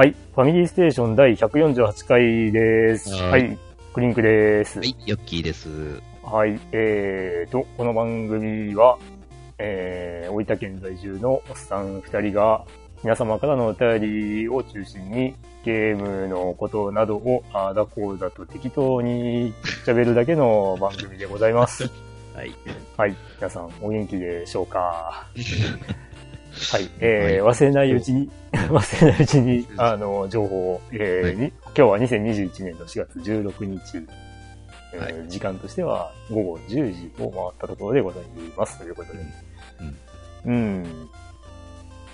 はい。ファミリーステーション第148回です。はい。クリンクです。はい。ヨッキーです。はい。えーと、この番組は、えー、大分県在住のおっさん二人が、皆様からのお便りを中心に、ゲームのことなどを、ああだこうだと適当に喋るだけの番組でございます。はい。はい。皆さん、お元気でしょうか？はい。えー、忘れないうちに、忘れないうちに、あの、情報を、えー、はい、今日は2021年の4月16日、えー、はい、時間としては午後10時を回ったところでございます。ということで。うん。うん。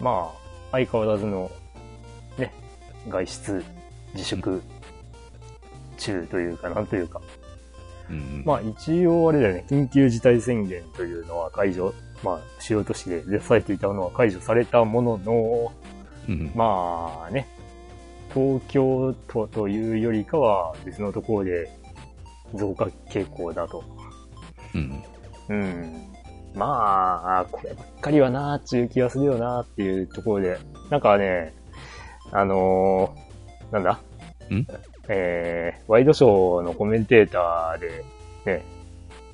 まあ、相変わらずの、ね、外出、自粛、中というか、なんというか。うん、まあ一応あれだよね、緊急事態宣言というのは解除まあ、主要都市で出されていたのは解除されたものの、うん、まあね、東京都というよりかは別のところで増加傾向だと。うん。うん。まあ、こればっかりはなーっていう気がするよなーっていうところで、なんかね、あのー、なんだ？ん？えー、ワイドショーのコメンテーターで、ね、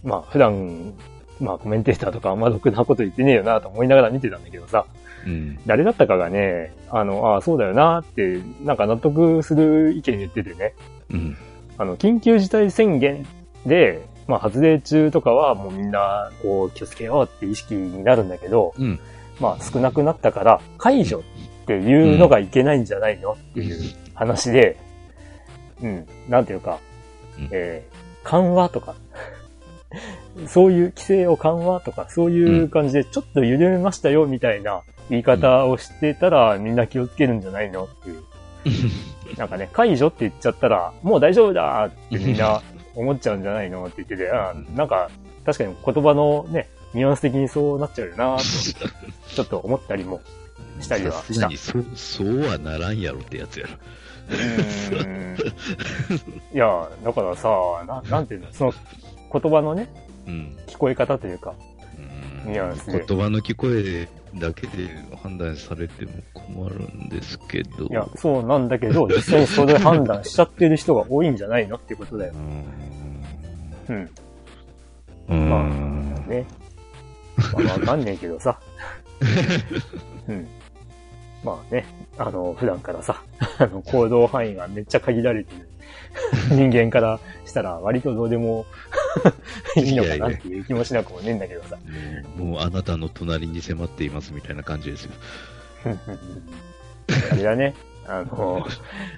まあ普段まあコメンテーターとかあんまろくなこと言ってねえよなと思いながら見てたんだけどさ、うん、誰だったかがね、あの、ああ、そうだよなって、なんか納得する意見言っててね、うん、あの、緊急事態宣言で、まあ発令中とかはもうみんな、こう、気をつけようって意識になるんだけど、うん、まあ少なくなったから解除っていうのがいけないんじゃないの？っていう話で、うん、なんていうか、えー、緩和とか。そういう規制を緩和とか、そういう感じで、ちょっと緩めましたよ、みたいな言い方をしてたら、みんな気をつけるんじゃないの？っていう。なんかね、解除って言っちゃったら、もう大丈夫だってみんな思っちゃうんじゃないのって言ってて、あなんか、確かに言葉のね、ニュアンス的にそうなっちゃうよなと、ちょっと思ったりもしたりはした。そそうはならんやろってやつやろ。いや、だからさ、ななんていうの、その、言葉のね、うん、聞こえ方というか、うん、ニュアンスで。言葉の聞こえだけで判断されても困るんですけど。いや、そうなんだけど、実際にそれ判断しちゃってる人が多いんじゃないのっていうことだよ。うん。うん。まあ、ね。まあ、わかんねえけどさ。うん。まあね、あの、普段からさ、あの、行動範囲がめっちゃ限られてる 人間からしたら割とどうでも いいのかなっていう気もしなくもねえんだけどさ。もうあなたの隣に迫っていますみたいな感じですよ。あれだね。あの、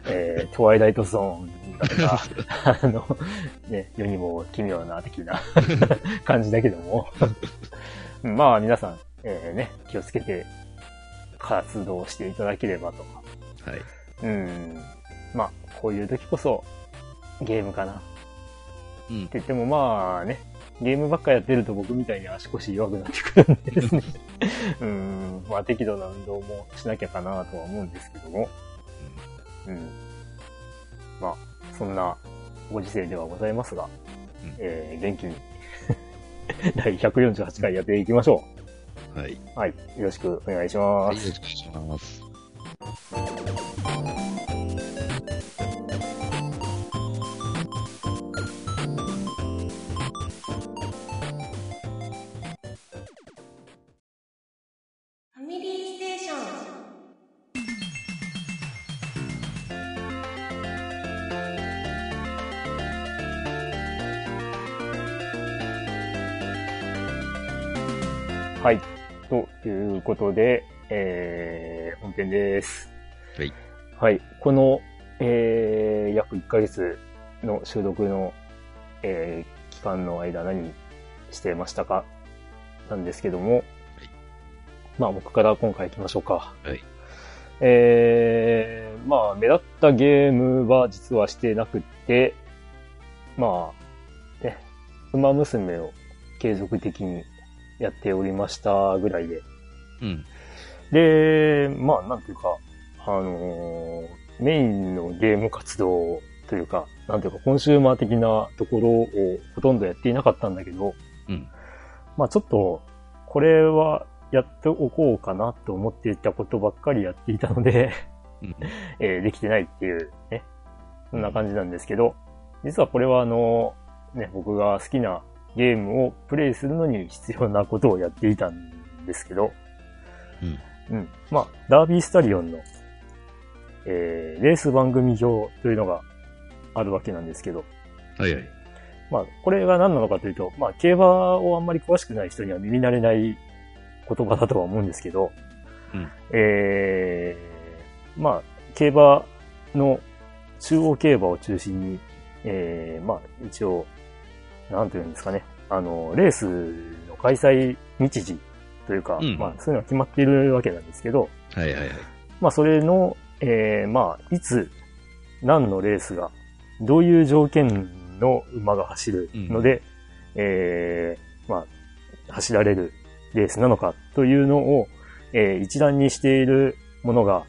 えー、トワイライトゾーンだとか、あの、ね、世にも奇妙な的な感じだけどもまあ皆さん、えー、ね、気をつけて活動していただければと。はい。うん。まあ、こういう時こそ、ゲームかな。うん。って言ってもまあね、ゲームばっかやってると僕みたいに足腰弱くなってくるんでですね。うん。まあ適度な運動もしなきゃかなとは思うんですけども。うん。まあ、そんなご時世ではございますが、うん、えー、元気に 第148回やっていきましょう。はい。はい。よろしくお願いします。はい、よろしくお願いします。はい。ということで、えー、本編です。はい。はい。この、えー、約1ヶ月の収録の、えー、期間の間何してましたか？なんですけども、はい、まあ僕から今回行きましょうか。はい。えー、まあ目立ったゲームは実はしてなくて、まあ、ね、馬娘を継続的にやっておりましたぐらいで。うん。で、まあ、なんていうか、あのー、メインのゲーム活動というか、なんていうか、コンシューマー的なところをほとんどやっていなかったんだけど、うん。まあちょっと、これはやっておこうかなと思っていたことばっかりやっていたのでうん、えー、できてないっていうね、そんな感じなんですけど、実はこれはあの、ね、僕が好きなゲームをプレイするのに必要なことをやっていたんですけど、うん。うん。まあ、ダービースタリオンの、えー、レース番組表というのがあるわけなんですけど、はいはい。まあ、これが何なのかというと、まあ、競馬をあんまり詳しくない人には耳慣れない言葉だとは思うんですけど、うん、えー、まあ、競馬の中央競馬を中心に、えー、まあ、一応、なんていうんですかね、あの、レースの開催日時というか、うん、まあ、そういうのは決まっているわけなんですけど、はいはいはい。まあ、それの、えー、まあ、いつ、何のレースが、どういう条件の馬が走るので、うん、えー、まあ、走られるレースなのかというのを、えー、一覧にしているものが、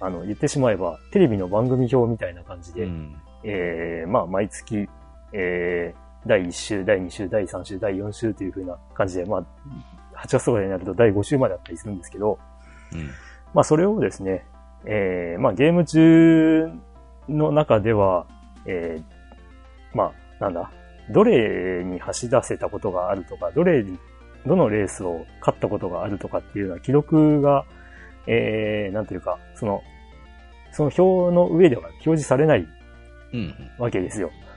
あの、言ってしまえば、テレビの番組表みたいな感じで、うん、えー、まあ、毎月、えー、第1週、第2週、第3週、第4週という風な感じで、まあ、8月とかになると第5週まであったりするんですけど、うん、まあ、それをですね、えー、まあ、ゲーム中の中では、えー、まあ、なんだ、どれに走らせたことがあるとか、どれに、どのレースを勝ったことがあるとかっていうのは記録が、えー、なんというか、その、その表の上では表示されないわけですよ。うん、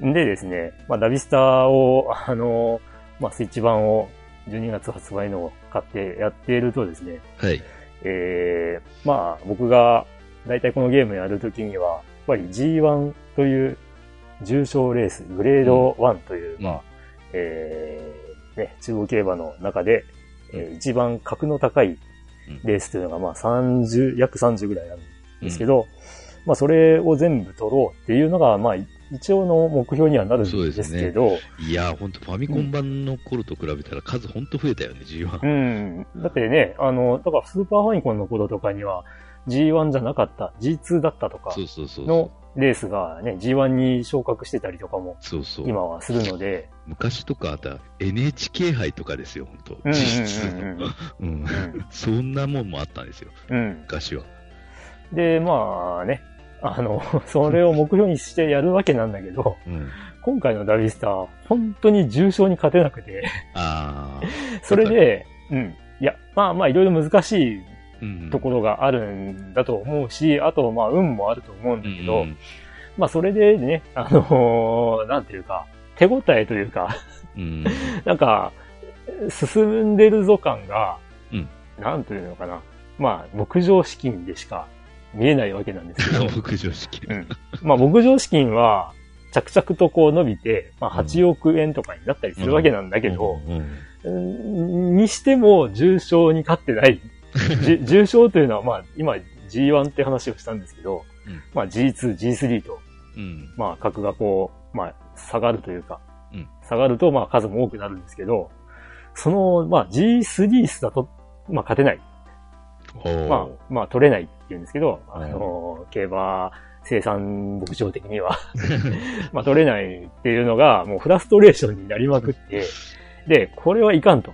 でですね、まあ、ダビスタを、あの、まあ、スイッチ版を12月発売のを買ってやっているとですね、はい。えー、まあ、僕が大体このゲームやるときには、ぱり G1 という重賞レース、グレード1という、うん、まあ、えー、ね、中央競馬の中で、えー、一番格の高いレースというのが、まあ30、約30ぐらいあるんですけど、うん、まあそれを全部取ろうっていうのが、まあ一応の目標にはなるんですけど。ね、いや、本当ファミコン版の頃と比べたら数本当増えたよね、G1。うん。だってね、あの、だからスーパーファミコンの頃とかには、G1 じゃなかった、G2 だったとかのレースがね、G1 に昇格してたりとかも、そうそう今はするので。昔とかあった NHK 杯とかですよ、本当うん。そんなもんもあったんですよ、うん、昔は。で、まあね、あの、それを目標にしてやるわけなんだけど、うん、今回のダビスター、本当に重症に勝てなくてあ それで、うん。いや、まあまあいろいろ難しいところがあるんだと思うし、あと、まあ、運もあると思うんだけど、うん、まあ、それでね、あのー、なんていうか、手応えというかうん、なんか、進んでるぞ感が、うん、なんというのかな。まあ、牧場資金でしか見えないわけなんですけど。牧場資金。うん。まあ、牧場資金は、着々とこう伸びて、まあ、8億円とかになったりするわけなんだけど、にしても重症に勝ってない 重症というのは、まあ、今 G1 って話をしたんですけど、うん、まあ G2、G3 と、うん、まあ格がこう、まあ下がるというか、うん、下がるとまあ数も多くなるんですけど、その、まあ G3 スだと、まあ勝てない。まあ、まあ取れないって言うんですけど、あの、競馬生産牧場的には。まあ取れないっていうのがもうフラストレーションになりまくって、で、これはいかんと。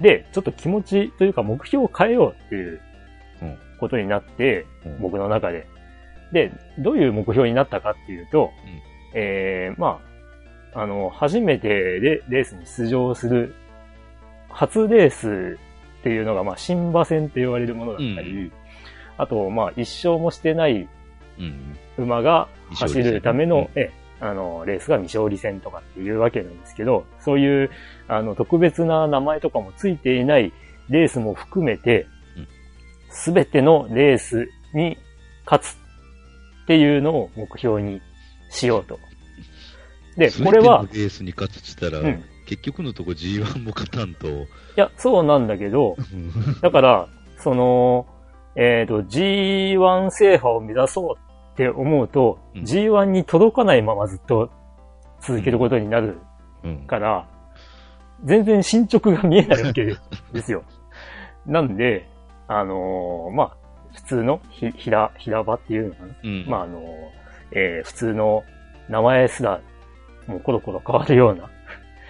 で、ちょっと気持ちというか目標を変えようっていうことになって、僕の中で。で、どういう目標になったかっていうと、えー、まあ、あの、初めてでレースに出場する、初レースっていうのが、まあ、新馬戦って言われるものだったり、うん、あと、まあ、一勝もしてない馬が走るための、うん、えあの、レースが未勝利戦とかっていうわけなんですけど、そういう、あの、特別な名前とかもついていないレースも含めて、すべてのレースに勝つっていうのを目標にしようと。で、これは。レースに勝つって言ったら、うん、結局のとこ G1 も勝たんと。いや、そうなんだけど、だから、その、えっ、ー、と、G1 制覇を目指そうって思うと、うん、G1 に届かないままずっと続けることになるから、全然進捗が見えないわけですよ。なんで、あのー、まあ、普通のひ、平、平場っていうのかな。うん、まあ、あのー、えー、普通の名前すら、もうコロコロ変わるような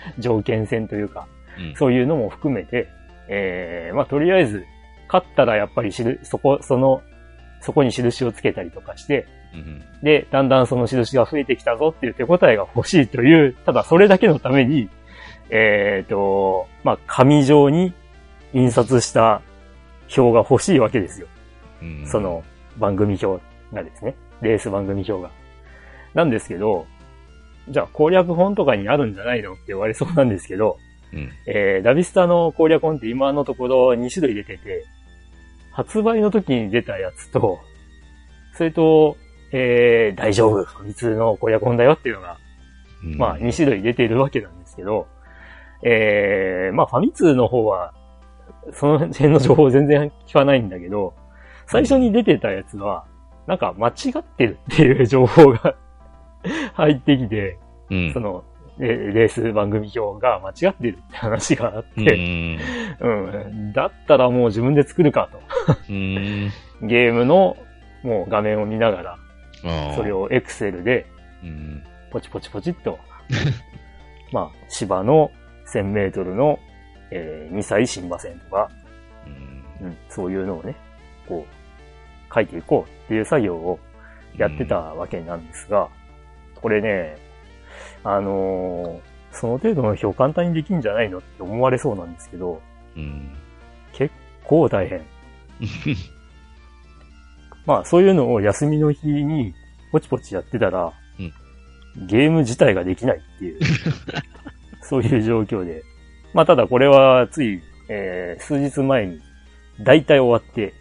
条件戦というか、うん、そういうのも含めて、えー、まあ、とりあえず、勝ったらやっぱりしる、そこ、その、そこに印をつけたりとかして、うん、で、だんだんその印が増えてきたぞっていう手応えが欲しいという、ただそれだけのために、えっ、ー、と、まあ、紙状に印刷した表が欲しいわけですよ。うん、その番組表がですね。レース番組表が。なんですけど、じゃあ攻略本とかにあるんじゃないのって言われそうなんですけど、うん、えー、ダビスタの攻略本って今のところ2種類出てて、発売の時に出たやつと、それと、えー、大丈夫、普通の攻略本だよっていうのが、うん、まあ2種類出ているわけなんですけど、えー、まあファミ通の方は、その辺の情報全然聞かないんだけど、最初に出てたやつは、なんか間違ってるっていう情報が 入ってきて、うん、その、レース番組表が間違ってるって話があって、うん、うん、だったらもう自分で作るかと。ゲームのもう画面を見ながら、それをエクセルで、ポチポチポチっと、まあ、芝の1000メートルの、えー、2歳新馬戦とか、うん、そういうのをね、こう、書いていこうっていう作業をやってたわけなんですが、これね、あのー、その程度の表簡単にできんじゃないのって思われそうなんですけど、うん、結構大変。まあそういうのを休みの日にポチポチやってたら、うん、ゲーム自体ができないっていうそういう状況で。まあただこれはつい、えー、数日前に大体終わって、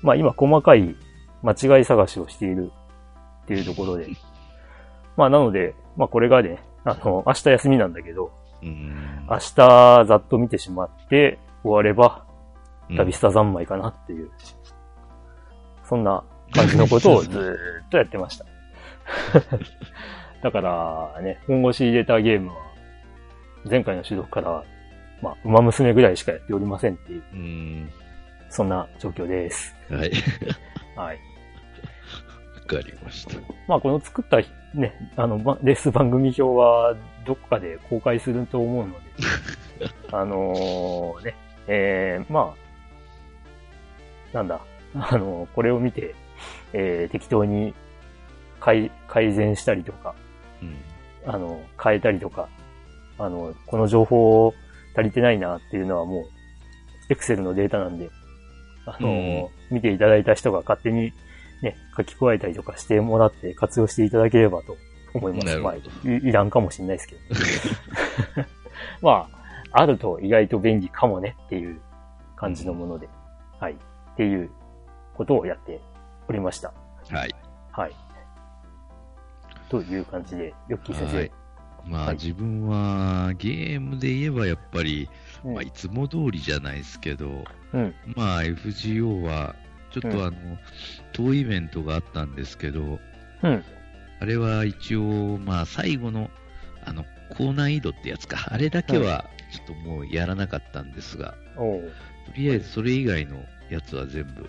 まあ今細かい間違い探しをしているっていうところで。まあなので、まあこれがね、あの、明日休みなんだけど、明日ざっと見てしまって終われば、旅スタ三昧かなっていう、そんな感じのことを ずーっとやってました。だからね、本腰入れたゲームは、前回の収録から、まあ、馬娘ぐらいしかやっておりませんっていう、うんそんな状況です。はい。はい。わかりました。まあ、この作ったね、あの、レース番組表は、どっかで公開すると思うので、あのー、ね、えー、まあ、なんだ、あのー、これを見て、えー、適当に改改善したりとか、うん、あの、変えたりとか、あの、この情報足りてないなっていうのはもう、エクセルのデータなんで、あの、うん、見ていただいた人が勝手にね、書き加えたりとかしてもらって活用していただければと思います。まあい、いらんかもしれないですけど。まあ、あると意外と便利かもねっていう感じのもので、うん、はい。っていうことをやっておりました。はい。はい。という感じで、ヨッキー先生。はいまあ、自分はゲームで言えばやっぱり、うん、まあ、いつも通りじゃないですけど、うん、まあ FGO はちょっとあの、当イベントがあったんですけど、うん、あれは一応、まあ最後の、あの、高難易度ってやつか、あれだけはちょっともうやらなかったんですが、とりあえずそれ以外のやつは全部、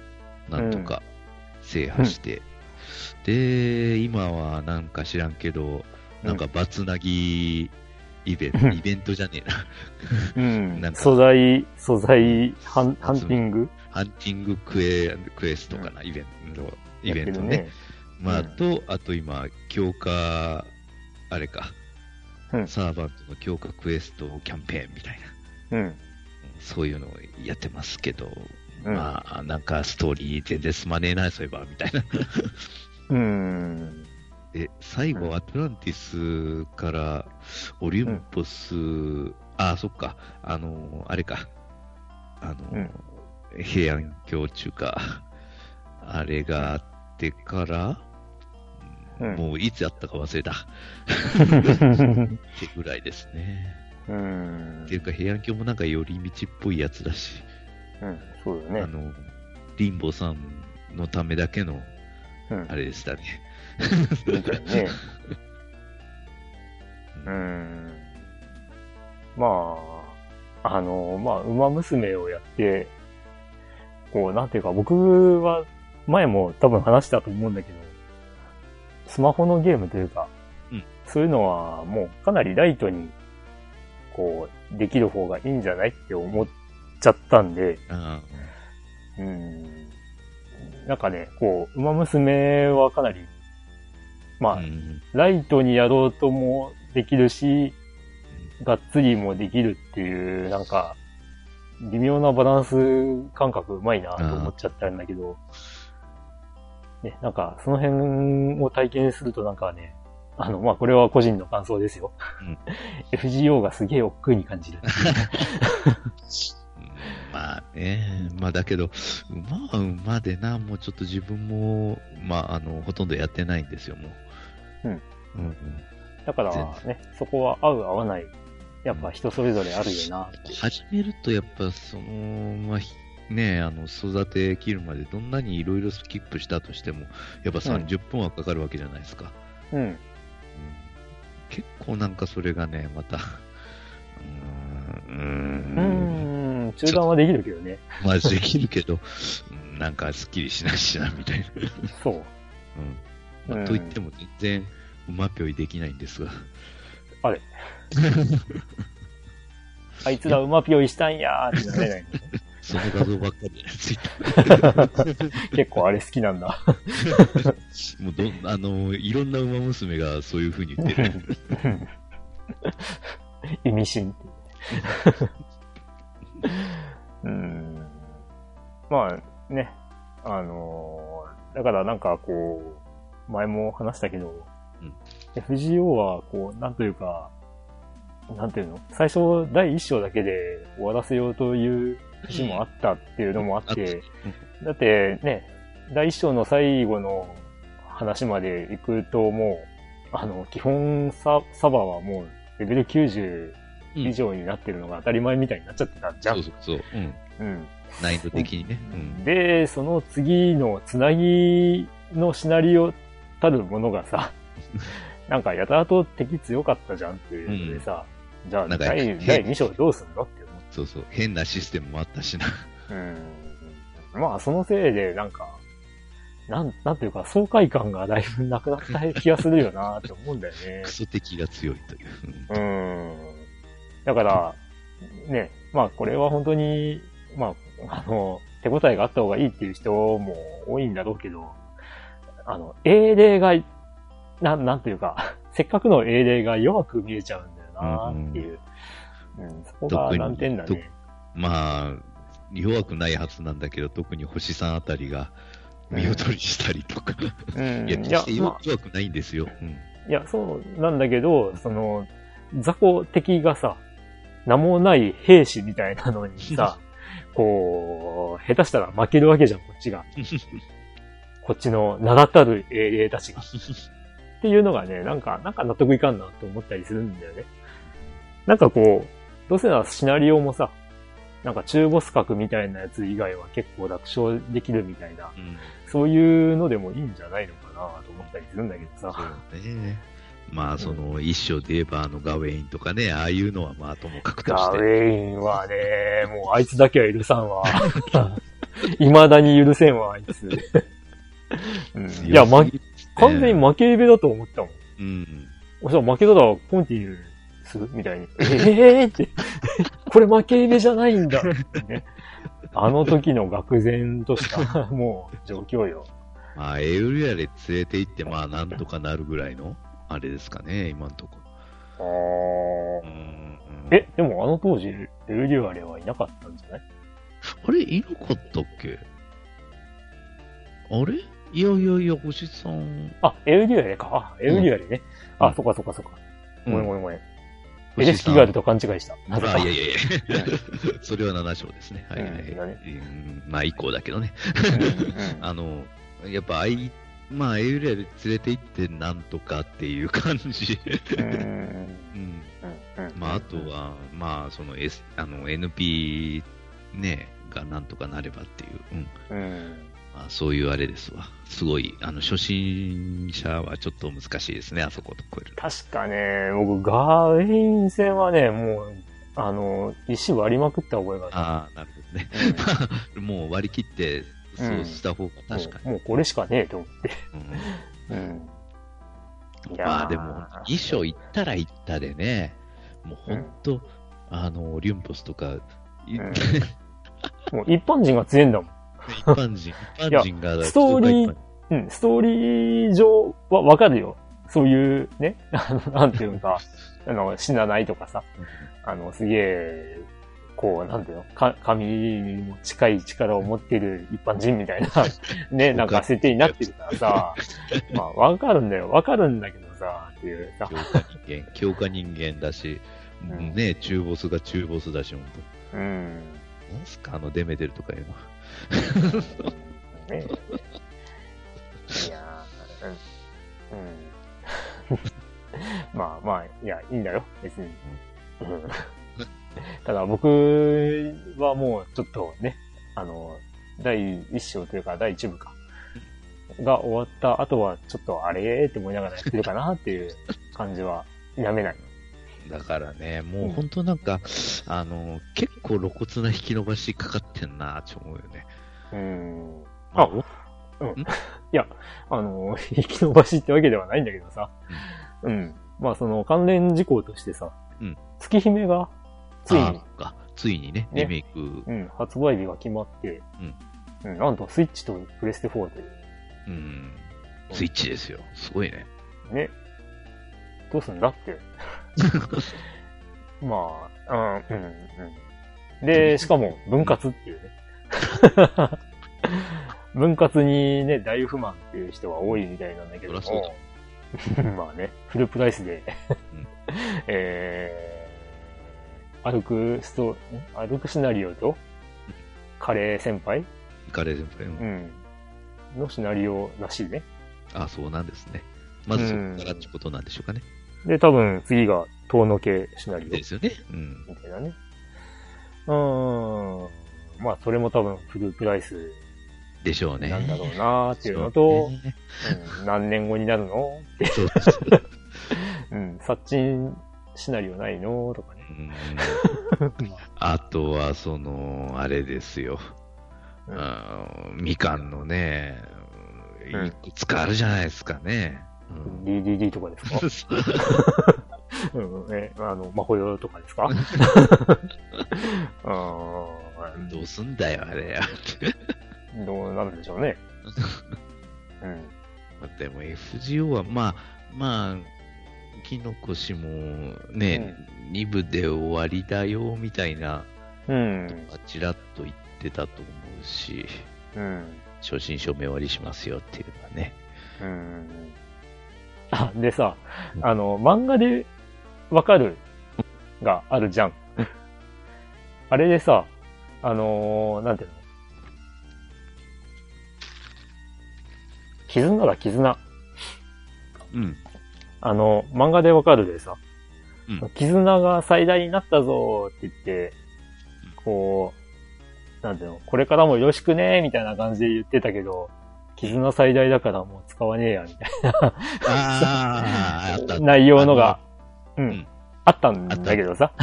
なんとか制覇して、で、今はなんか知らんけど、なんかバツナギイベント、イベントじゃねえな。うん。なんか素材、素材ハン、ハンティングハンティングクエクエストかな、うん、イベント、イベントね。ね。まあ、と、あと今、強化、あれか、うん、サーバントの強化クエストキャンペーンみたいな。うん。そういうのをやってますけど、まあ、なんかストーリー全然進まねえな、そういえば、みたいな。うん。で、最後、アトランティスからオリンポス、うん、あ、そっか、あの、あれか、あの、うん、平安京中か、あれがあってから、うん、もういつやったか忘れた。ってぐらいですね。うん。っていうか、平安京もなんか寄り道っぽいやつだし。うん、そうだね。あの、リンボさんのためだけの、あれでしたね。みたいね。うん。まあ、あの、まあ、馬娘をやって、こう、なんていうか、僕は前も多分話したと思うんだけど、スマホのゲームというか、うん、そういうのはもうかなりライトに、こう、できる方がいいんじゃないって思っちゃったんで、うん、なんかね、こう、馬娘はかなり、まあ、うん、ライトにやろうともできるし、がっつりもできるっていう、なんか、微妙なバランス感覚うまいなと思っちゃったんだけど、ね、なんか、その辺を体験するとなんかね、あの、まあ、これは個人の感想ですよ。うん、FGO がすげえ億劫に感じる。まあね、まあだけど、馬は馬でな、もうちょっと自分も、まあ、あの、ほとんどやってないんですよ、もう。うん。うん、うん。だからね、そこは合う合わないやっぱ人それぞれあるよな。始めるとやっぱその、まあ、ねあの、育て切るまでどんなにいろいろスキップしたとしても、やっぱ30分はかかるわけじゃないですか。うん。うん、結構なんかそれがね、また、うーん。うん、中断はできるけどね。まあできるけど、なんかすっきりしないしな、みたいな。そう。うん。まあ、と言っても全然、うまぴょいできないんですが。あれ あいつら馬ぴょいしたんやーってなれない その画像ばっかりつい 結構あれ好きなんだ。もうど、あの、いろんな馬娘がそういう風に言ってる。意味深。うん。まあね、あのー、だからなんかこう、前も話したけど、うん、FGO はこう、なんというか、なんていうの？最初第一章だけで終わらせようという節もあったっていうのもあって、だってね、第一章の最後の話まで行くともう、あの、基本ササバはもうレベル90以上になってるのが当たり前みたいになっちゃってたじゃん。そうそうそう。うん。うん。難易度的にね。うん、で、その次のつなぎのシナリオたるものがさ、なんかやたらと敵強かったじゃんっていうのでさ、うん、じゃあ第第2章どうすんのって思って。そうそう、変なシステムもあったしな。うん。まあ、そのせいで、なんか、なん、なんていうか、爽快感がだいぶなくなった気がするよなって思うんだよね。クソ敵が強いという。うん。だから、ね、まあ、これは本当に、まあ、あの、手応えがあった方がいいっていう人も多いんだろうけど、あの、英霊がなん、なんていうか、せっかくの英霊が弱く見えちゃうんだよなっていう。うん、そこが難点だね。まあ、弱くないはずなん。だけど、特に星さん。あたりが見劣りしたりとか。うん、いや、決して弱くないん。ですよ。いや、そうなん。だけど、その、雑魚敵がさ、名もない兵士みたいなのにさ、こう、下手したら負けるわけじゃん、こっちが。こっちの名だたる英霊たちが。っていうのがね、なん。か、なん。か納得いかん。なと思ったりするん。だよね。なんかこう、どうせならシナリオもさ、なんか中ボス格みたいなやつ以外は結構楽勝できるみたいな、うん、そういうのでもいいんじゃないのかなと思ったりするんだけどさ。そうね。まあ、その、一章で言えば、あの、ガウェインとかね、ああいうのはまあ、ともかくとして。ガウェインはね、もうあいつだけは許さんわ。未だに許せんわ、あいつ。うん、いや、ま、完全に負けべだと思ったもん。うん。そしたら負けたらコンティニューする？みたいに。ええー、って。これ負けべじゃないんだってね。あの時の愕然としたもう状況よ。まあ、エウリアで連れて行って、まあ、なんとかなるぐらいの、あれですかね、今んとこ。ああ。うん、え、でもあの当時、エウリアレはいなかったんじゃない？あれ、いなかったっけ？あれ？いやいやいや、星さん。あ、エルデュアレか。あ、エルデュアレね。うん、あ、そっかそっかそっか。ごめんごめんごめん。エレスキガールと勘違いした。あ、いやいやいや。それは7章ですね。はいはい。うんまあ、以降だけどね。あの、やっぱ、あい、まあ、エウレアで連れて行ってなんとかっていう感じ。うん。まあ、あとは、まあ、その S、あの、NP ね、がなんとかなればっていう。うん。うんまあ、そういうあれですわ。すごい、あの、初心者はちょっと難しいですね、あそこと超える。確かね、僕、ガーイン戦はね、もう、あの、石割りまくった覚えがある。ああ、なるほどね。もう割り切って、そうした方が確かに、もう。もうこれしかねえと思って。うん。うん。まあでも、衣装行ったら行ったでね、もう本当、うん、あの、リュンポスとか、うん、もう一般人が強いんだもん。一般人、一般人が。ストーリー、うん、ストーリー上はわかるよ。そういうね、なんていうのか、あの、死なないとかさ、あの、すげえ、こう、なんていうのか、神にも近い力を持っている一般人みたいな、ね、なんか設定になってるからさ、まあ、わかるんだよ。わかるんだけどさ、っていうさ。強化人間、強化人間だし、うん、ね、中ボスが中ボスだし、ほんと。うん。なんすか、あの、デメテルとかいうの。ねいやうん。うんまあまあ、いや、いいんだよ、別に。ただ僕はもうちょっとね、あの、第一章というか第一部か、が終わった後はちょっとあれって思いながらやってるかなっていう感じはやめない。だからね、もう本当なんか、うん、あの、結構露骨な引き伸ばしかかってんなって思うよね。うん。あ、うん。いや、あの、引き伸ばしってわけではないんだけどさ。うん。うん、まあその関連事項としてさ、うん。月姫が、ついに。か。ついにね、リメイク。うん、発売日が決まって、うん。うん、なんとスイッチとプレステ4で。うん。スイッチですよ。すごいね。ね。どうすんだって。まあ、うん、うん、うん。で、しかも、分割っていうね。分割にね、大不満っていう人は多いみたいなんだけども。まあね、フルプライスで えー、歩くスト、歩くシナリオと、カレー先輩？カレー先輩、うん。のシナリオらしいね。あそうなんですね。まずそこからってことなんでしょうかね。で、多分次が遠野系シナリオ。ですよね。うん。みたいなね。うん。まあ、それも多分フルプライスでしょうね。なんだろうなっていうのと、ねうん、何年後になるのって。うん、殺人シナリオないのとかね。あとは、その、あれですよ。うん、みかんのね、いくつかあるじゃないですかね。うん、DDD とかですか？うん、え、あの、まほよとかですか？どうすんだよ、あれや。どうなるんでしょうね。うん。でも FGO は、まあ、まあ、キノコ氏もね、うん、2部で終わりだよ、みたいな、うん。ちらっと言ってたと思うし、うん。初心証明終わりしますよっていうのはね。うん。あ、でさ、あの、漫画でわかるがあるじゃん。あれでさ、あのー、なんていうの？絆だ、絆。うん。あの、漫画でわかるでさ、うん、絆が最大になったぞって言って、こう、なんていうの、これからもよろしくねみたいな感じで言ってたけど、絆最大だからもう使わねえや、みたいな。内容のが、うん、あったんだけどさ、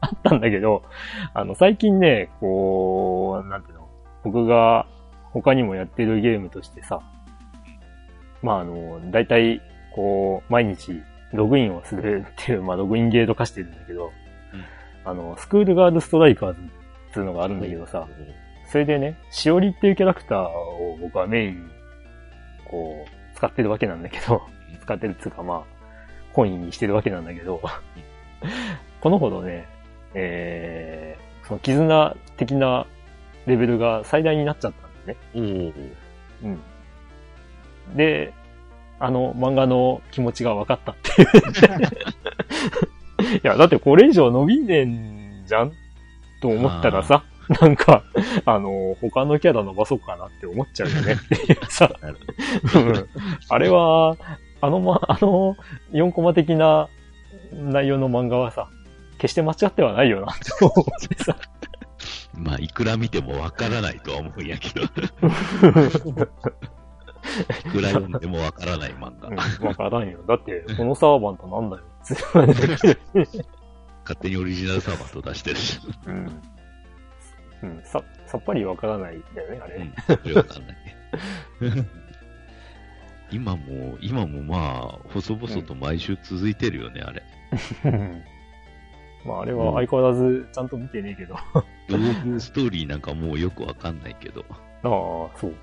あったんだけど、あの、最近ね、こう、なんていうの、僕が他にもやってるゲームとしてさ、まああの、大体、こう、毎日ログインをするっていう、まあログインゲート化してるんだけど、うん、あの、スクールガールストライカーズっていうのがあるんだけどさ、それでね、しおりっていうキャラクターを僕はメインに、こう、使ってるわけなんだけど、使ってるっていうかまあ、本意にしてるわけなんだけど、このほどね、えー、その絆的なレベルが最大になっちゃったんだね。うん。うん。で、あの漫画の気持ちが分かったっていういや、だってこれ以上伸びねえんじゃんと思ったらさ、なんか、あの、他のキャラ伸ばそうかなって思っちゃうよねっていうさ、あれは、あのま、あの、4コマ的な内容の漫画はさ、決して間違ってはないよなって思ってさ。まあ、いくら見てもわからないとは思うんやけど。いくら読んでもわからない漫画。わ、うん、からんよ。だって、このサーバントなんだよ。勝手にオリジナルサーバーと出してるし。うん。うん、さ、さっぱりわからないんだよね、あれ。うん、わかんない。今も、今もまあ、細々と毎週続いてるよね、うん、あれ。まあ、あれは相変わらずちゃんと見てねえけど。ドームストーリーなんかもうよくわかんないけど。ああ、そう。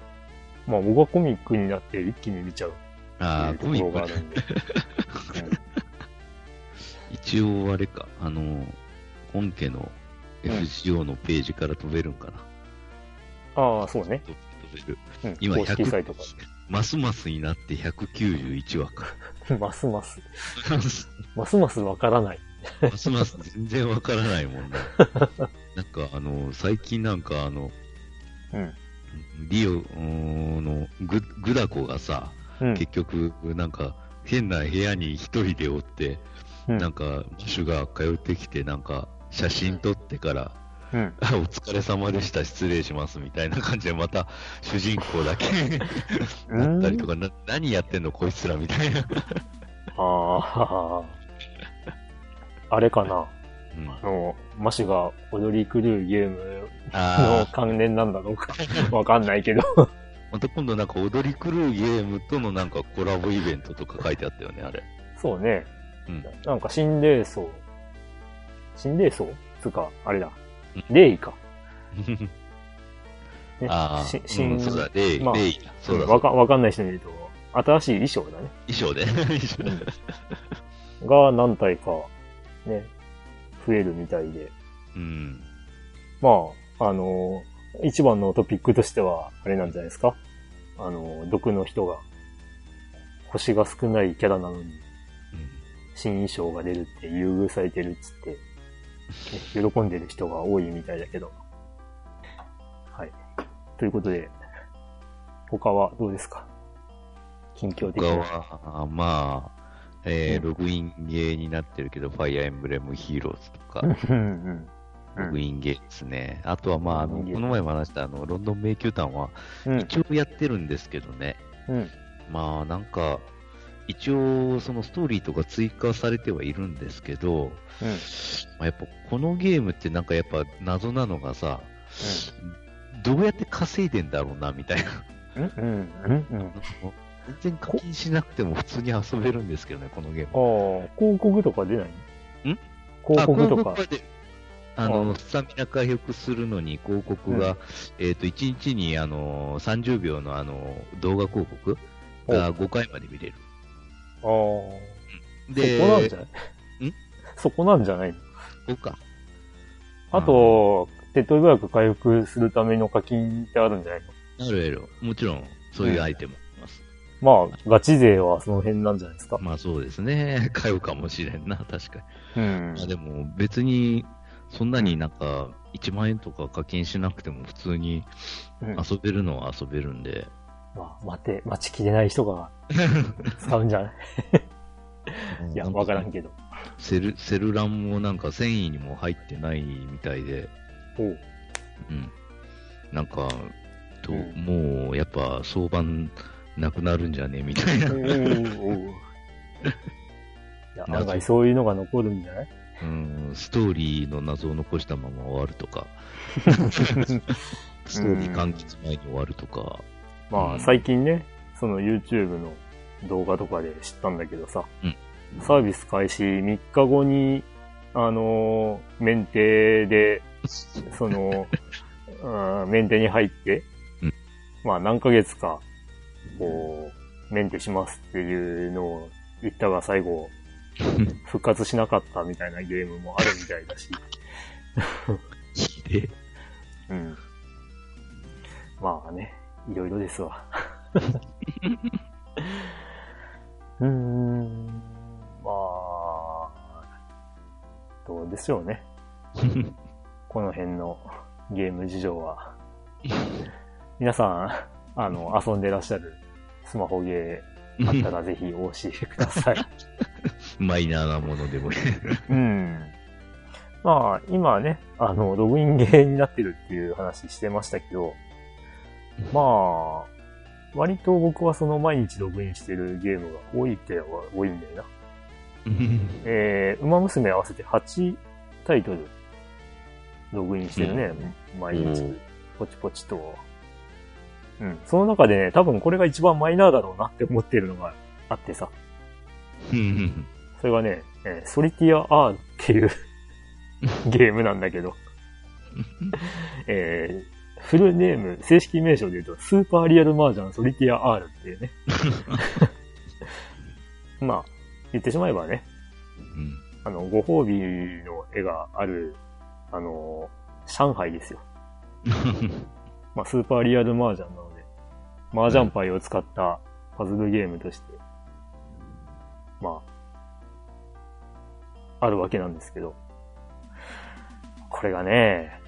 まあ、僕はコミックになって一気に見ちゃう。ああ、コミックがあるんで。一応、あれか、あの、本家の FGO のページから飛べるんかな。ああ、そうね。飛べる。うん、今100、ますますになって191話か。ますます。ますますわからない。ますます全然わからないもんね。なんかあの、最近なんかあの、うん、リオのググダコがさ、うん、結局なんか変な部屋に一人でおって、うん、なんか、ムシュが通ってきて、なんか、写真撮ってから、うん、お疲れ様でした、失礼しますみたいな感じで、また主人公だけなったりとか、な何やってんの、こいつらみたいなああ。あれかな。うん、あの、マシが踊り狂うゲームの関連なんだろうか。わかんないけどまた今度なんか踊り狂うゲームとのなんかコラボイベントとか書いてあったよね、あれ。そうね。うん。なんか心霊層。心霊層つうか、あれだ。霊異か。ね、ああ、し、しん、そうだ、霊異、まあ、霊異そうだわか、わかんない人に言うと、新しい衣装だね。衣装で？が何体か、ね、増えるみたいで。うん。まあ、あの、一番のトピックとしては、あれなんじゃないですかあの、毒の人が、星が少ないキャラなのに、新衣装が出るって優遇されてるっつって、ね、喜んでる人が多いみたいだけど。はい。ということで、他はどうですか？近況的に。他は、まあ、えー、ログインゲーになってるけど、ファイアーエンブレムヒーローズとか、ログインゲーですね。あとは、まあ、あの、この前も話したあの、ロンドン迷宮団は、一応やってるんですけどね。うん、まあ、なんか、一応、そのストーリーとか追加されてはいるんですけど、うん、まあ、やっぱこのゲームってなんかやっぱ謎なのがさ、うん、どうやって稼いでんだろうな、みたいな。うん。うん。うん。うん、全然課金しなくても普通に遊べるんですけどね、このゲーム。ああ、広告とか出ないん？広告とか。あの、スタミナ回復するのに広告が、うん、えっ、と、1日にあの、30秒のあの、動画広告が5回まで見れる。ああ。で、そこなんじゃない？ん？そこなんじゃないの？そうか。あと、手っ取り早く回復するための課金ってあるんじゃないの？あるある。もちろん、そういうアイテム。まあ、ガチ勢はその辺なんじゃないですか。まあそうですね。買うかもしれんな、確かに。うん。まあでも別に、そんなになんか、1万円とか課金しなくても普通に遊べるのは遊べるんで。うん、まあ、待て、待ちきれない人が 使うんじゃない？いや、わからんけど。セル、セルランもなんか繊維にも入ってないみたいで。おう。うん。なんか、と、うん、もう、やっぱ、相場なくなるんじゃね？えみたいな。いや、案外そういうのが残るんじゃない？うん、ストーリーの謎を残したまま終わるとか、ストーリー完結前に終わるとか。まあ、最近ね、その YouTube の動画とかで知ったんだけどさ、うん、サービス開始3日後に、あのー、メンテで、その、うん、メンテに入って、うん、まあ何ヶ月かこう、メンテしますっていうのを言ったが最後、復活しなかったみたいなゲームもあるみたいだし。うん。まあね、いろいろですわ。うーん、まあ、どうでしょうね。この辺のゲーム事情は。皆さん、あの、遊んでらっしゃるスマホゲーあったらぜひお教えください。マイナーなものでもね。うん。まあ、今ね、あの、ログインゲーになってるっていう話してましたけど、まあ、割と僕はその毎日ログインしてるゲームが多いっては多いんだよな。えー、馬娘合わせて8タイトル、ログインしてるね、うん、毎日、ポチポチと。うん。その中でね、多分これが一番マイナーだろうなって思ってるのがあってさ。それがね、えー、ソリティア R っていう ゲームなんだけど えー、フルネーム、正式名称で言うと、スーパーリアルマージャンソリティア R っていうね。まあ、言ってしまえばね、うん、あの、ご褒美の絵がある、あの、上海ですよ。まあ、スーパーリアルマージャンなので、マージャンパイを使ったパズルゲームとして、まあ、あるわけなんですけど、これがね、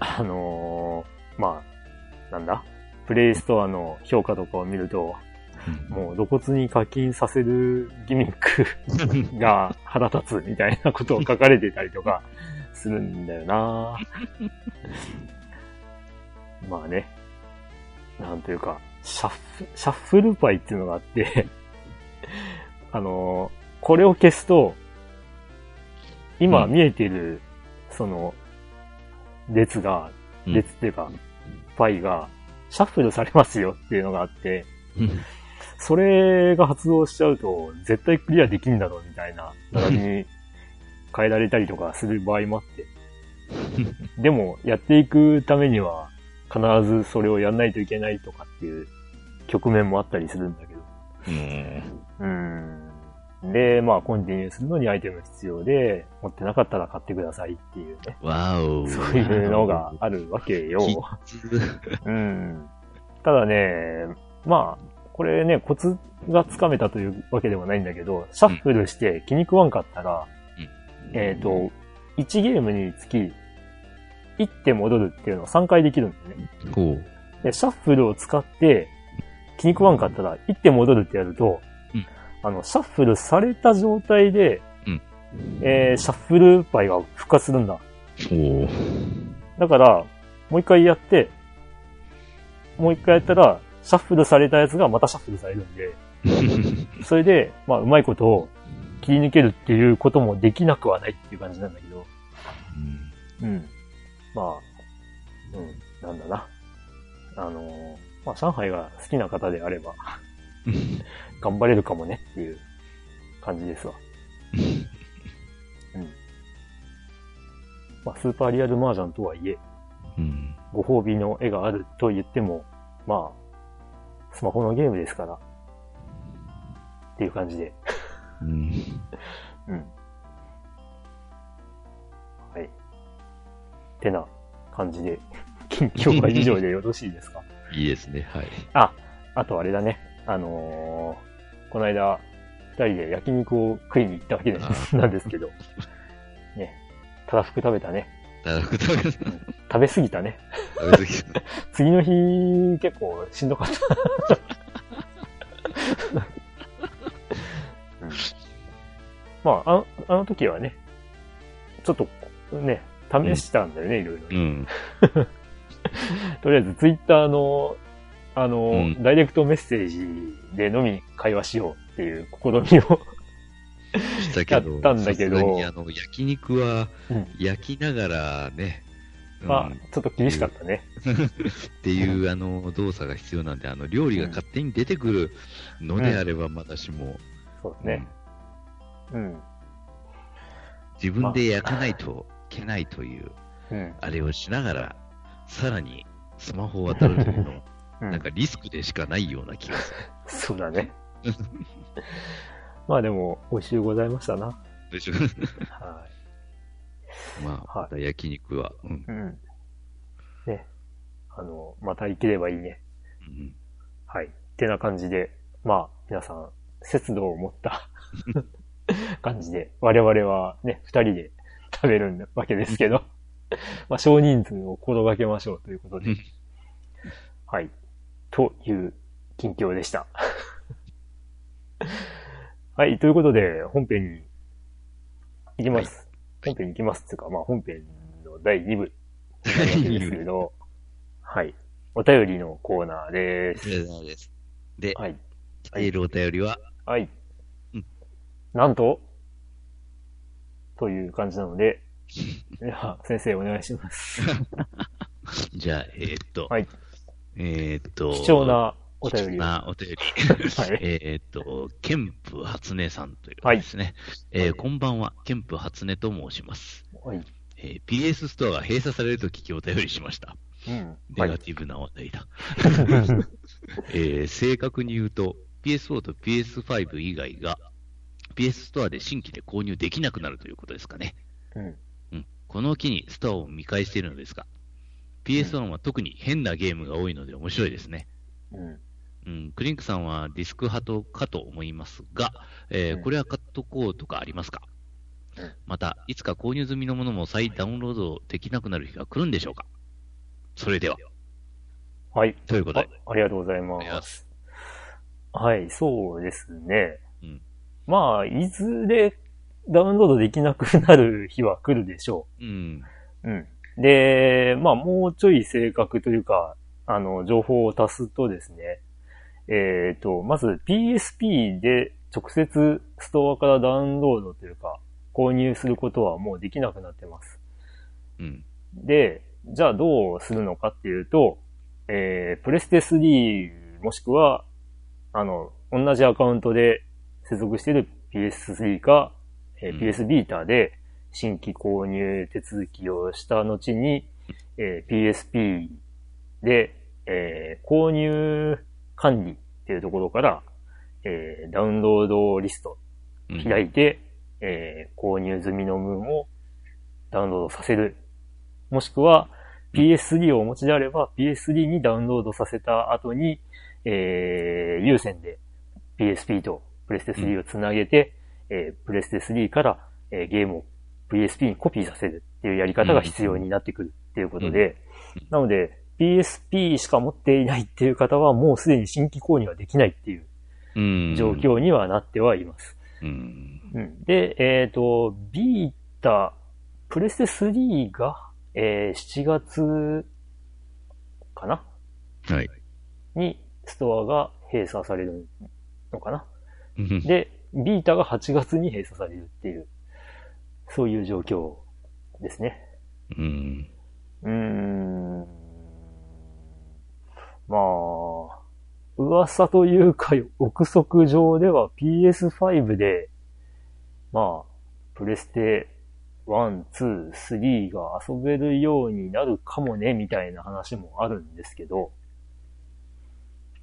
あのー、まあ、なんだ？プレイストアの評価とかを見ると、もう露骨に課金させるギミック が腹立つみたいなことを書かれてたりとかするんだよな。まあね。なんというか、シャッフ、シャッフルパイっていうのがあって あのこれを消すと、今見えてる、その、列が、列っていうか、パイが、シャッフルされますよっていうのがあって、それが発動しちゃうと、絶対クリアできんだろうみたいな、並びに変えられたりとかする場合もあって。でも、やっていくためには、必ずそれをやんないといけないとかっていう局面もあったりするんだけど。うん。で、まあ、コンティニューするのにアイテム必要で、持ってなかったら買ってくださいっていうね。わお。そういうのがあるわけよ。うん。ただね、まあ、これね、コツがつかめたというわけではないんだけど、シャッフルして気に食わんかったら、うん、えっ、ー、と、1ゲームにつき、1手戻るっていうのを3回できるんだよね。で、シャッフルを使って、気に食わんかったら、1手戻るってやると、あの、シャッフルされた状態で、うん、えー、シャッフルパイが復活するんだ。おだから、もう一回やって、もう一回やったら、シャッフルされたやつがまたシャッフルされるんで、それで、まあ、うまいことを切り抜けるっていうこともできなくはないっていう感じなんだけど、うん。うん。まあ、うん、なんだな。あのー、まあ、上海が好きな方であれば 頑張れるかもねっていう感じですわ。うん。まあ、スーパーリアルマージャンとはいえ、うん、ご褒美の絵があると言っても、まあ、スマホのゲームですから、っていう感じで。うん。うん。はい。てな感じで、近況は以上でよろしいですか？いいですね、はい。あ、あとあれだね。あのー、この間、二人で焼肉を食いに行ったわけ なんですけど、ね、たらふく食べたね。たらふく食べた。食べ過ぎたね。食べ過ぎた。次の日、結構しんどかった。うん、まあ、ああの時はね、ちょっとね、試したんだよね、うん、いろいろ。うん、とりあえず、ツイッターのあの、うん、ダイレクトメッセージでのみ会話しようっていう試みをしたけど、やったんだけど。あの、焼肉は焼きながらね、うん、まあ、ちょっと厳しかったね。っていう、あの、動作が必要なんで、あの、料理が勝手に出てくるのであれば、まだしも。そうですね。うん。自分で焼かないといけないという、あれをしながら、さらにスマホを渡るというのなんかリスクでしかないような気がする。そうだね。まあでも、美味しゅうございましたな。でしょ。はい。まあ、また焼肉は。うん。うん。ね。あの、また行ければいいね。うん。はい。ってな感じで、まあ、皆さん、節度を持った 感じで、我々はね、二人で食べるわけですけど、まあ、少人数を心がけましょうということで、はい。という近況でした。はい、ということで、本編に行きます。はい、本編に行きますっていうか、まあ本編の第2部ですけど、はい。お便りのコーナーです。です。で、はい。来ているお便りは、はい。うん、なんと、という感じなので、いや、先生お願いします。じゃあ、えー、っと。はい。えー、っと。貴重なお便り。貴重なお便り。はい、えっと、ケンプ初音さんというですね。はい、えー、こんばんは、ケンプ初音と申します。はい。えー、PS ストアが閉鎖されると聞きお便りしました。うん。ネガティブな話題だ。えー、正確に言うと、PS4 と PS5 以外が PS ストアで新規で購入できなくなるということですかね。うん。うん、この機にストアを見返しているのですが、PS1 は特に変なゲームが多いので面白いですね。うん。うん、クリンクさんはディスク派とかと思いますが、えーうん、これは買っとこうとかありますか、うん、また、いつか購入済みのものも再ダウンロードできなくなる日が来るんでしょうか？それでは。はい。ということで。ありがとうございます。はい、そうですね。うん、まあ、いずれダウンロードできなくなる日は来るでしょう。うん。うん。で、まあ、もうちょい正確というか、あの、情報を足すとですね、えっ、ー、と、まず PSP で直接ストアからダウンロードというか、購入することはもうできなくなってます。うん。で、じゃあどうするのかっていうと、えー、プレステ3もしくはあの、同じアカウントで接続している PS3 か、えー、PS ビータで新規購入手続きをした後に、えー、PSP で、えー、購入管理っていうところから、えー、ダウンロードリスト開いて、うん、えー、購入済みの分をダウンロードさせる。もしくは PS3 をお持ちであれば PS3 にダウンロードさせた後に、えー、有線で PSP とプレステ3をつなげて、うん、えー、プレステ3から、えー、ゲームを PSP にコピーさせるっていうやり方が必要になってくるっていうことで、うん、なので PSP しか持っていないっていう方はもうすでに新規購入はできないっていう状況にはなってはいます。うん、うん、で、えっ、ー、と、ビータ、プレステ3が、えー、7月かな？はい。に、ストアが閉鎖されるのかな？で、ビータが8月に閉鎖されるっていう、そういう状況ですね。うん。うーん。まあ、噂というか、憶測上では PS5 で、まあ、プレステ1、2、3が遊べるようになるかもね、みたいな話もあるんですけど、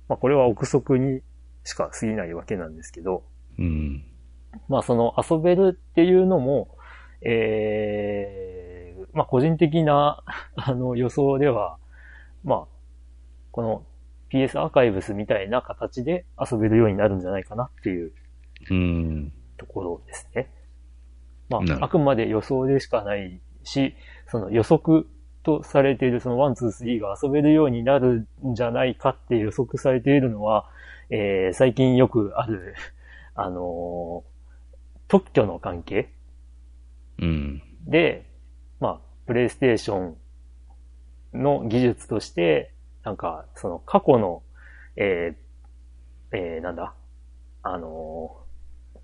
まあこれは憶測にしか過ぎないわけなんですけど、うん。まあその遊べるっていうのも、ええー、まあ個人的な あの予想では、まあ、この PS アーカイブスみたいな形で遊べるようになるんじゃないかなっていう、うん。ところですね。まあ、あくまで予想でしかないし、その予測とされているその1、2、3が遊べるようになるんじゃないかって予測されているのは、えー、最近よくある、あのー、特許の関係うん。で、まあ、プレイステーションの技術として、なんか、その過去の、えー、えー、なんだ、あのー、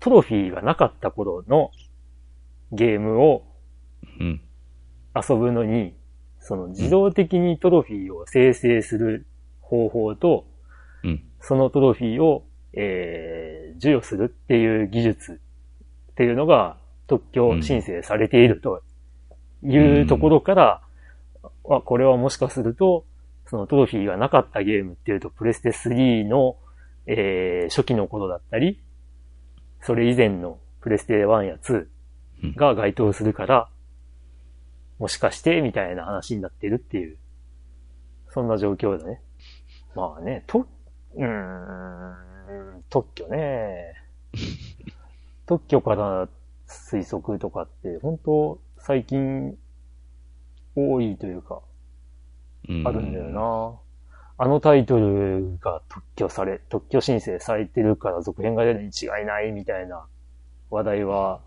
トロフィーがなかった頃のゲームを、うん。遊ぶのに、その自動的にトロフィーを生成する方法と、うん、そのトロフィーを、えー、授与するっていう技術っていうのが特許申請されているというところから、うん、これはもしかすると、そのトロフィーがなかったゲームっていうと、プレステ3の、えー、初期の頃だったり、それ以前のプレステ1や2が該当するから、もしかして、みたいな話になってるっていう、そんな状況だね。まあね、と、うーん、特許ね。特許から推測とかって、本当最近多いというか、あるんだよな。あのタイトルが特許され、特許申請されてるから続編が出るに違いないみたいな話題は、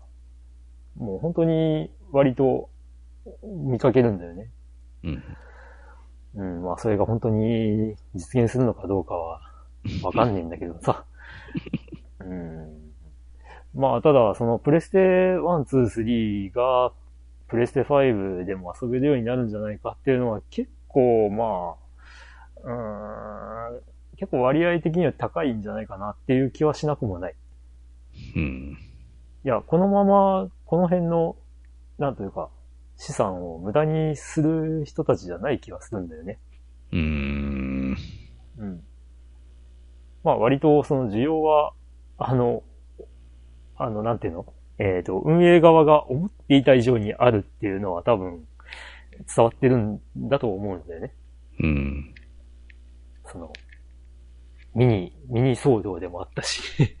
もう本当に割と見かけるんだよね。うん。うん、まあそれが本当に実現するのかどうかはわかんねえんだけどさ。うん。まあ、ただ、そのプレステ1、2、3が、プレステ5でも遊べるようになるんじゃないかっていうのは結構、まあ、うん、結構割合的には高いんじゃないかなっていう気はしなくもない。うん。いや、このまま、この辺の、なんというか、資産を無駄にする人たちじゃない気がするんだよね。うーん。うん。まあ割とその需要は、あの、あの、なんていうの？えっ、ー、と、運営側が思っていた以上にあるっていうのは多分伝わってるんだと思うんだよね。うん。その、ミニ、ミニ騒動でもあったし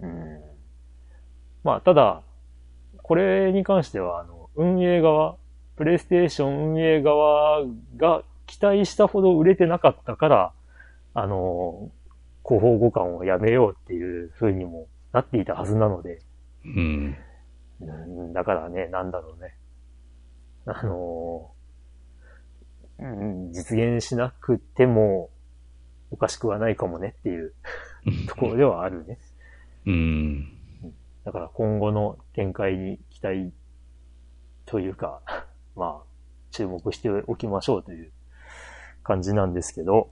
うん。まあ、ただ、これに関しては、あの、運営側、プレイステーション運営側が期待したほど売れてなかったから、あの、広報互換をやめようっていう風にもなっていたはずなので。うん。だからね、なんだろうね。あの、うん、実現しなくてもおかしくはないかもねっていうところではあるね。うん。だから今後の展開に期待というか、まあ、注目しておきましょうという感じなんですけど、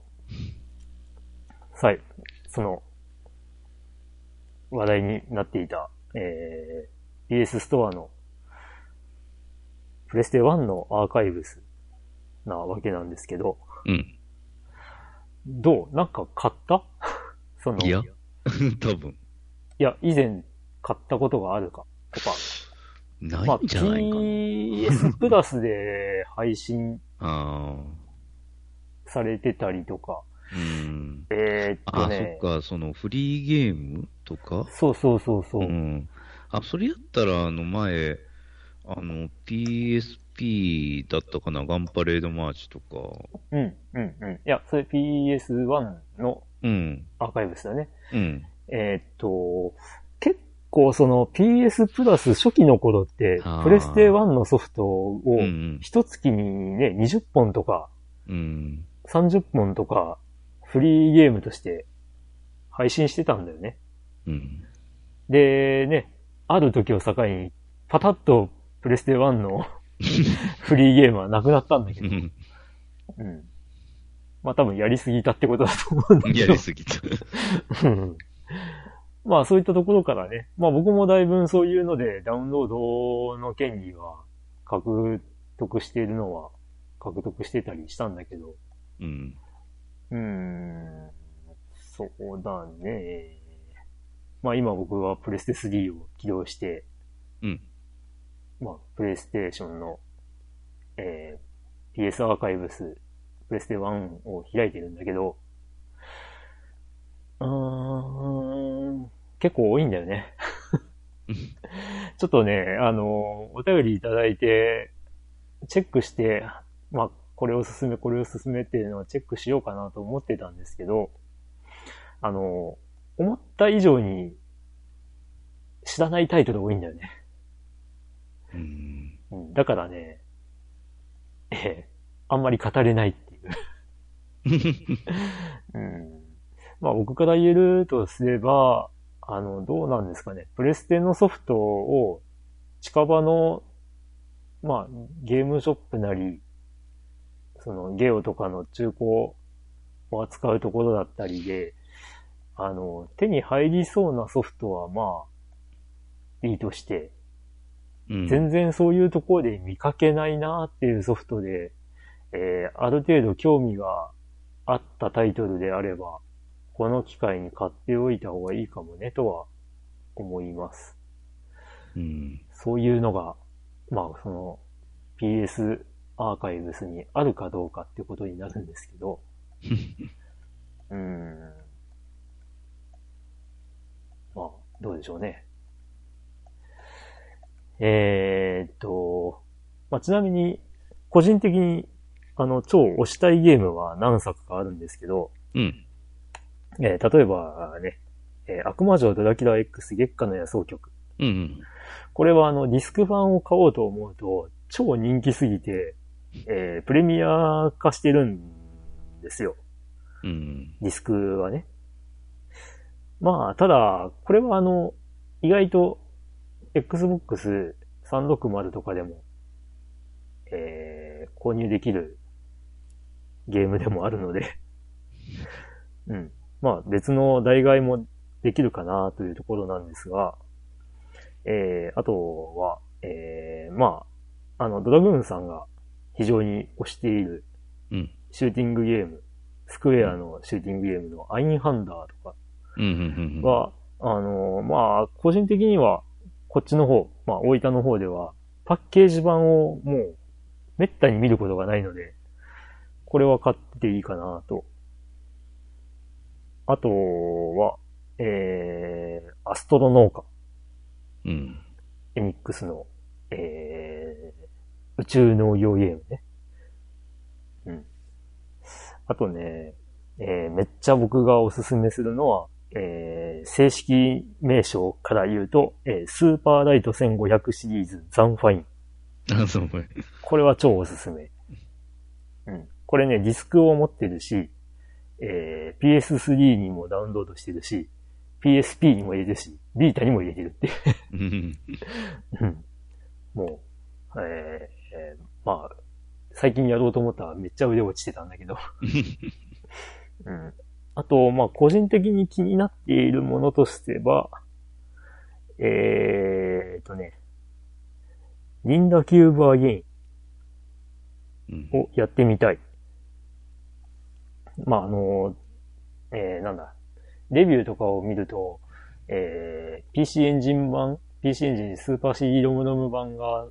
はい、その、話題になっていた、えー、PS ストアの、プレステ1のアーカイブスなわけなんですけど、うん。どう？なんか買った？その、いや、多分。いや、以前買ったことがあるか、とか。ないんじゃないかな。まあ、PS プラスで配信されてたりとか。うん。えー、っとね。あ、そっか、そのフリーゲームとか？そうそうそうそう。うん。あ、それやったら、あの前、あの、PSP だったかな、ガンパレードマーチとか。うん、うん、うん。いや、それ PS1 のアーカイブスだね。うん。えー、っと、結構その PS プラス初期の頃って、プレステ1のソフトを一月にね、20本とか、うん、30本とか、フリーゲームとして配信してたんだよね。うん、で、ね、ある時を境に、パタッとプレステ1の フリーゲームはなくなったんだけど、うん。まあ多分やりすぎたってことだと思うんだけど。やりすぎた。まあそういったところからね、まあ僕もだいぶそういうのでダウンロードの権利は獲得しているのは獲得してたりしたんだけど。うん。うーん、そうだね。まあ今僕はプレステ3を起動して、うん。まあプレイステーションの、えー、PS アーカイブス、プレステ1を開いてるんだけど、うーん、結構多いんだよね ちょっとね、あの、お便りいただいて、チェックして、まあ、これを進め、これを進めっていうのはチェックしようかなと思ってたんですけど、あの、思った以上に知らないタイトル多いんだよね。うん。だからね、ええ、あんまり語れないっていう うんまあ僕から言えるとすれば、あの、どうなんですかね。プレステのソフトを近場の、まあ、ゲームショップなり、そのゲオとかの中古を扱うところだったりで、あの、手に入りそうなソフトはまあ、いいとして、うん、全然そういうところで見かけないなっていうソフトで、えー、ある程度興味があったタイトルであれば、この機会に買っておいた方がいいかもね、とは思います。うん、そういうのが、まあ、その、PS アーカイブスにあるかどうかってことになるんですけど、うん。まあ、どうでしょうね。えー、っと、まあ、ちなみに、個人的に、あの、超推したいゲームは何作かあるんですけど、うん。えー、例えばね、えー、悪魔城ドラキュラ X 月下の野草曲。うん、うん。これはあの、ディスクファンを買おうと思うと、超人気すぎて、えー、プレミア化してるんですよ。うん。ディスクはね。まあ、ただ、これはあの、意外と、Xbox 360とかでも、えー、購入できるゲームでもあるので うん。まあ、別の代替もできるかなというところなんですが、えー、あとは、えー、まあ、あの、ドラグーンさんが非常に推している、シューティングゲーム、スクエアのシューティングゲームのアインハンダーとかは、あの、まあ、個人的には、こっちの方、まあ、大分の方では、パッケージ版をもう、めったに見ることがないので、これは買っていいかなと。あとは、えー、アストロ農家。うん。エニックスの、えー、宇宙農業ゲームね。うん。あとね、えー、めっちゃ僕がおすすめするのは、えー、正式名称から言うと、えー、スーパーライト1500シリーズザンファイン。あ、そうこれは超おすすめ。うん。これね、ディスクを持ってるし、えー、PS3 にもダウンロードしてるし、PSP にも入れてるし、ビータにも入れてるっていううん。もう、えー、えー、まあ、最近やろうと思ったらめっちゃ腕落ちてたんだけど うん。あと、まあ、個人的に気になっているものとしては、えーとね、リンダキューバーゲインをやってみたい。まあ、あの、えー、なんだ、レビューとかを見ると、えー、PC エンジン版、PC エンジンスーパー CD ロムロム版が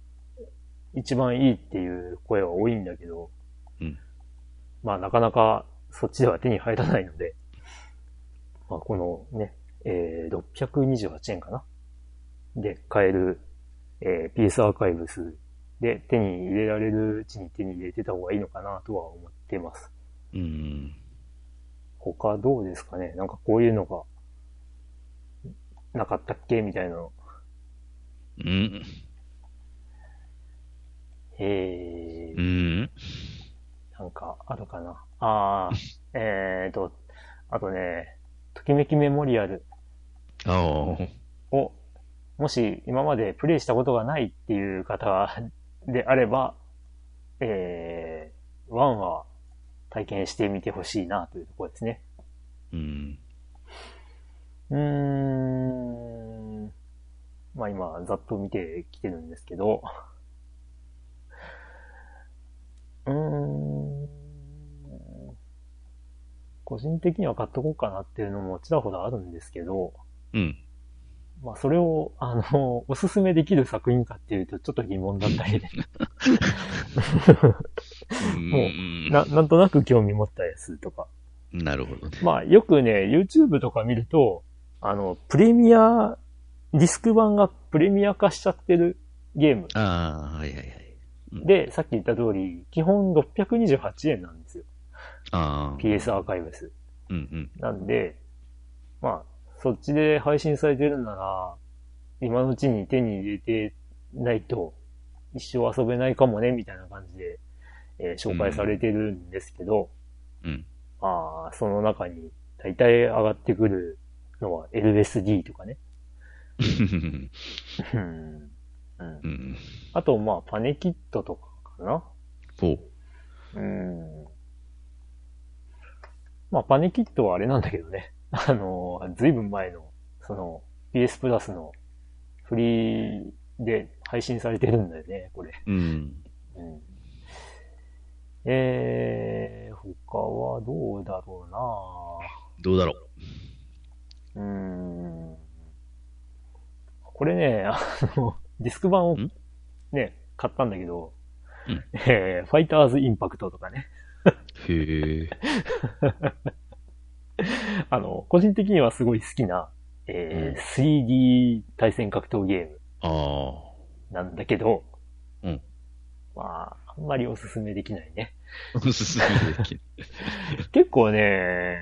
一番いいっていう声は多いんだけど、うん、まあなかなかそっちでは手に入らないので、まあこのね、えー、628円かな？で買える、えー、PS アーカイブスで手に入れられるうちに手に入れてた方がいいのかなとは思ってます。うん。他どうですかね？なんかこういうのがなかったっけ？みたいなの。うん。えー。うん。なんかあるかな。ああ、えーと、あとね、ときめきメモリアルを、もし今までプレイしたことがないっていう方であれば、えー、1は体験してみてほしいなというところですね。うん。うーん。まあ今、ざっと見てきてるんですけど、うーん。個人的には買っとこうかなっていうのもちらほらあるんですけど、うん。まあそれを、あの、おすすめできる作品かっていうとちょっと疑問だったりで。もう、な、なんとなく興味持ったやつとか。なるほどね。まあよくね、YouTube とか見ると、あの、プレミア、ディスク版がプレミア化しちゃってるゲーム。ああ、はいはいはい。うん、で、さっき言った通り、基本628円なんですよ。ああ。PS アーカイブス。うんうん。なんで、まあ、そっちで配信されてるなら、今のうちに手に入れてないと、一生遊べないかもね、みたいな感じで、えー、紹介されてるんですけど、うん。まあ、その中に、大体上がってくるのは LSD とかね。うん。うん。あと、まあ、パネキットとかかな。ほう。うん。まあ、パネキットはあれなんだけどね。あの、ずいぶん前の、その、PS プラスのフリーで配信されてるんだよね、これ。うん。うん、えー、他はどうだろうなどうだろう。うん。これね、あの、ディスク版をね、買ったんだけど、うん、えー、ファイターズインパクトとかね。へえ。あの、個人的にはすごい好きな、えー、うん、3D 対戦格闘ゲーム。なんだけど、うん。まあ、あんまりおすすめできないね。おすすめできない。結構ね、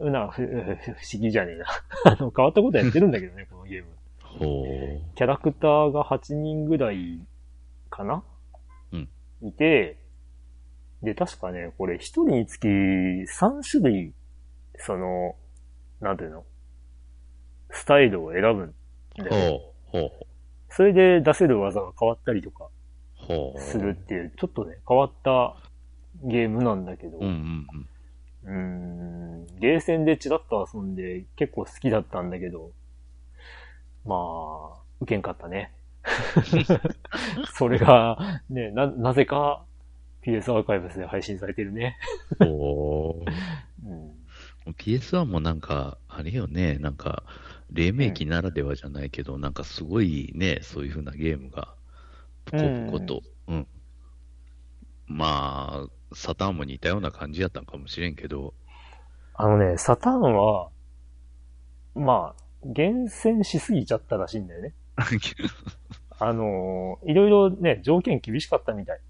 な、不思議じゃねえな。あの、変わったことやってるんだけどね、このゲーム。ほう。キャラクターが8人ぐらいかな？うん。いて、で、確かね、これ1人につき3種類、その、なんていうの？スタイルを選ぶんだよ、ほう。ほう。それで出せる技が変わったりとか、するっていう、ちょっとね、変わったゲームなんだけど、うんうんうん、うんゲーセンでチラッと遊んで結構好きだったんだけど、まあ、受けんかったね。それが、ね、な、なぜか PS アーカイブスで配信されてるね。おー。うん、PS1 もなんか、あれよね、なんか、黎明期ならではじゃないけど、うん、なんかすごいね、そういう風なゲームが、ポコポコと、うん、うん。まあ、サターンも似たような感じやったんかもしれんけど。あのね、サターンは、まあ、厳選しすぎちゃったらしいんだよね。あのいろいろね、条件厳しかったみたい。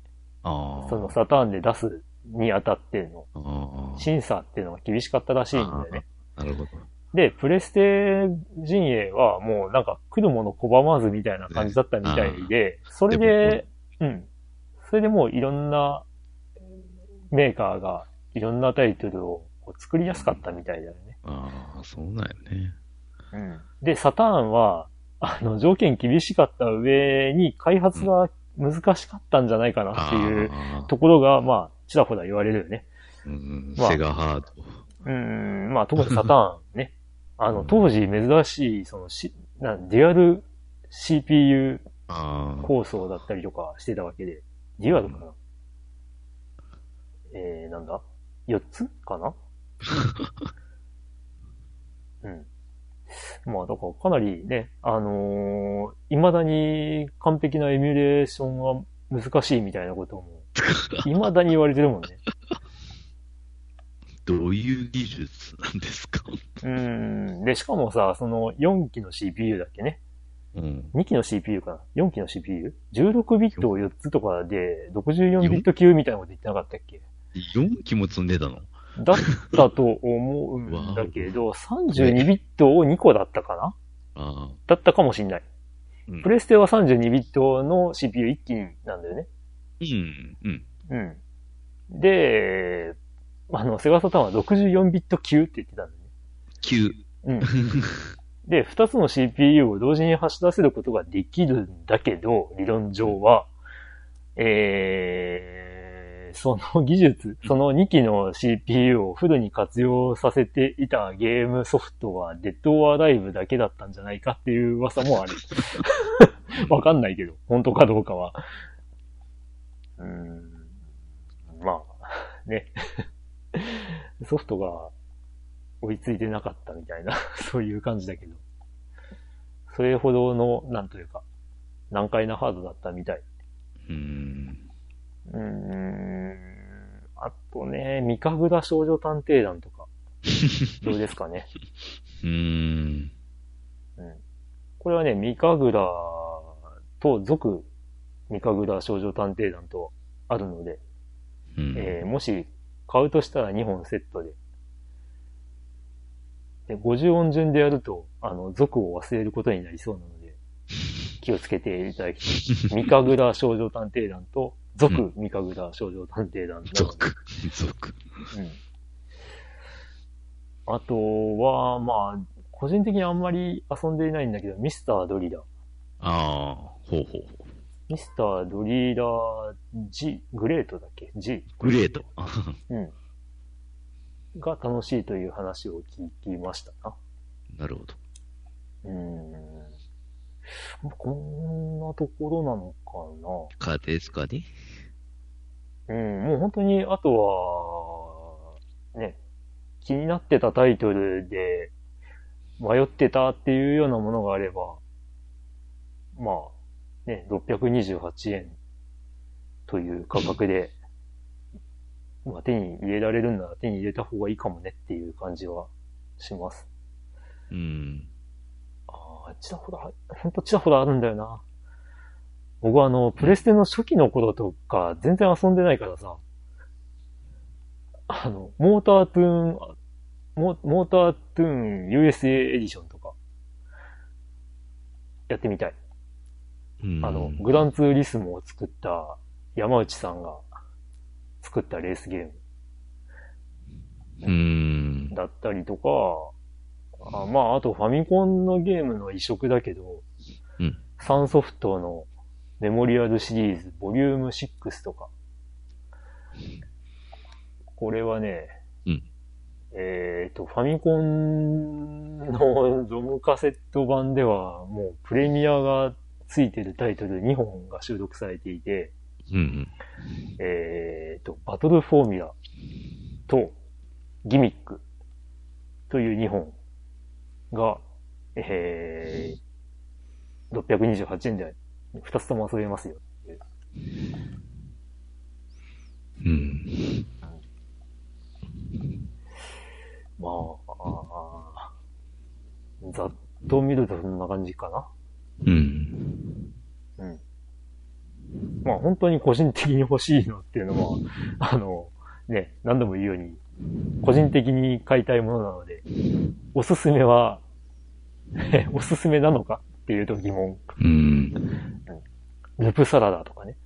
あそのサターンで出すにあたっての、審査っていうのが厳しかったらしいんだよね。なるほど。で、プレステ陣営はもうなんか来るもの拒まずみたいな感じだったみたいで、それで、うん。それでもういろんなメーカーがいろんなタイトルを作りやすかったみたいだよね。ああ、そうなんよね。うん。で、サターンは、あの、条件厳しかった上に開発が難しかったんじゃないかなっていうところが、まあ、ちらほら言われるよね。うん、まあ、セガハード。うん、まあ、特にサターンね。あの、当時珍しい、その、し、な、デュアル CPU 構想だったりとかしてたわけで、デュアルかな、えー、なんだ ?4 つかな？うん。まあ、だからかなりね、あのー、未だに完璧なエミュレーションは難しいみたいなことも、未だに言われてるもんね。どういう技術なんですか？うん。で、しかもさ、その4機の CPU だっけね。うん。2機の CPU かな ?4 機の CPU?16 ビットを4つとかで、64ビット級みたいなこと言ってなかったっけ ?4 機も積んでたの？だったと思うんだけど、32ビットを2個だったかな？だったかもしんない。うん、プレステは32ビットの CPU1 機なんだよね。うん、うん。うん。で、あの、セガサターンは64ビット級って言ってたんだよね。級。うん。で、2つの CPU を同時に走らせることができるんだけど、理論上は、えー、その技術、その2機の CPU をフルに活用させていたゲームソフトはデッドオアライブだけだったんじゃないかっていう噂もある。わかんないけど、本当かどうかは。うん。まあ、ね。ソフトが追いついてなかったみたいな、そういう感じだけど。それほどの、なんというか、難解なハードだったみたい。うん。うん。あとね、三神楽少女探偵団とか。どうですかね。うーん。うん。これはね、三神楽と続三神楽少女探偵団とあるので、うん、えー、もし買うとしたら2本セットで。で50音順でやると、あの、族を忘れることになりそうなので、気をつけていただきたい。三神楽少女探偵団と続、三神楽少女探偵団。続、続。うん。あとは、まあ、個人的にあんまり遊んでいないんだけど、ミスタードリラー。ああ、ほうほうほう。ミスタードリラー G、グレートだっけ ?G。グレート。うん。が楽しいという話を聞きましたな。なるほど。うん。こんなところなのかな。かですかね。うん、もう本当に、あとは、ね、気になってたタイトルで迷ってたっていうようなものがあれば、まあ、ね、628円という価格で、まあ手に入れられるんなら手に入れた方がいいかもねっていう感じはします。うん。ああ、ちらほら、ほんとちらほらあるんだよな。僕はあの、プレステの初期の頃とか全然遊んでないからさ、あの、モータートゥーン、モモータートゥーン USA エディションとか、やってみたい。あの、グランツーリスモを作った山内さんが作ったレースゲーム。うん。だったりとか、あまあ、あとファミコンのゲームの移植だけど、うん。サンソフトのメモリアルシリーズ、ボリューム6とか。これはね、うん。えっ、ー、と、ファミコンのドムカセット版では、もうプレミアがついてるタイトル2本が収録されていて、うんうん、えっ、ー、と、バトルフォーミュラとギミックという2本が、えー、628円で2つとも遊べますよ。うん。まあ、ざっと見るとそんな感じかな。うん。うん。まあ本当に個人的に欲しいのっていうのは、あの、ね、何度も言うように、個人的に買いたいものなので、おすすめは、おすすめなのかっていうと疑問。うん。ルプサラダとかね。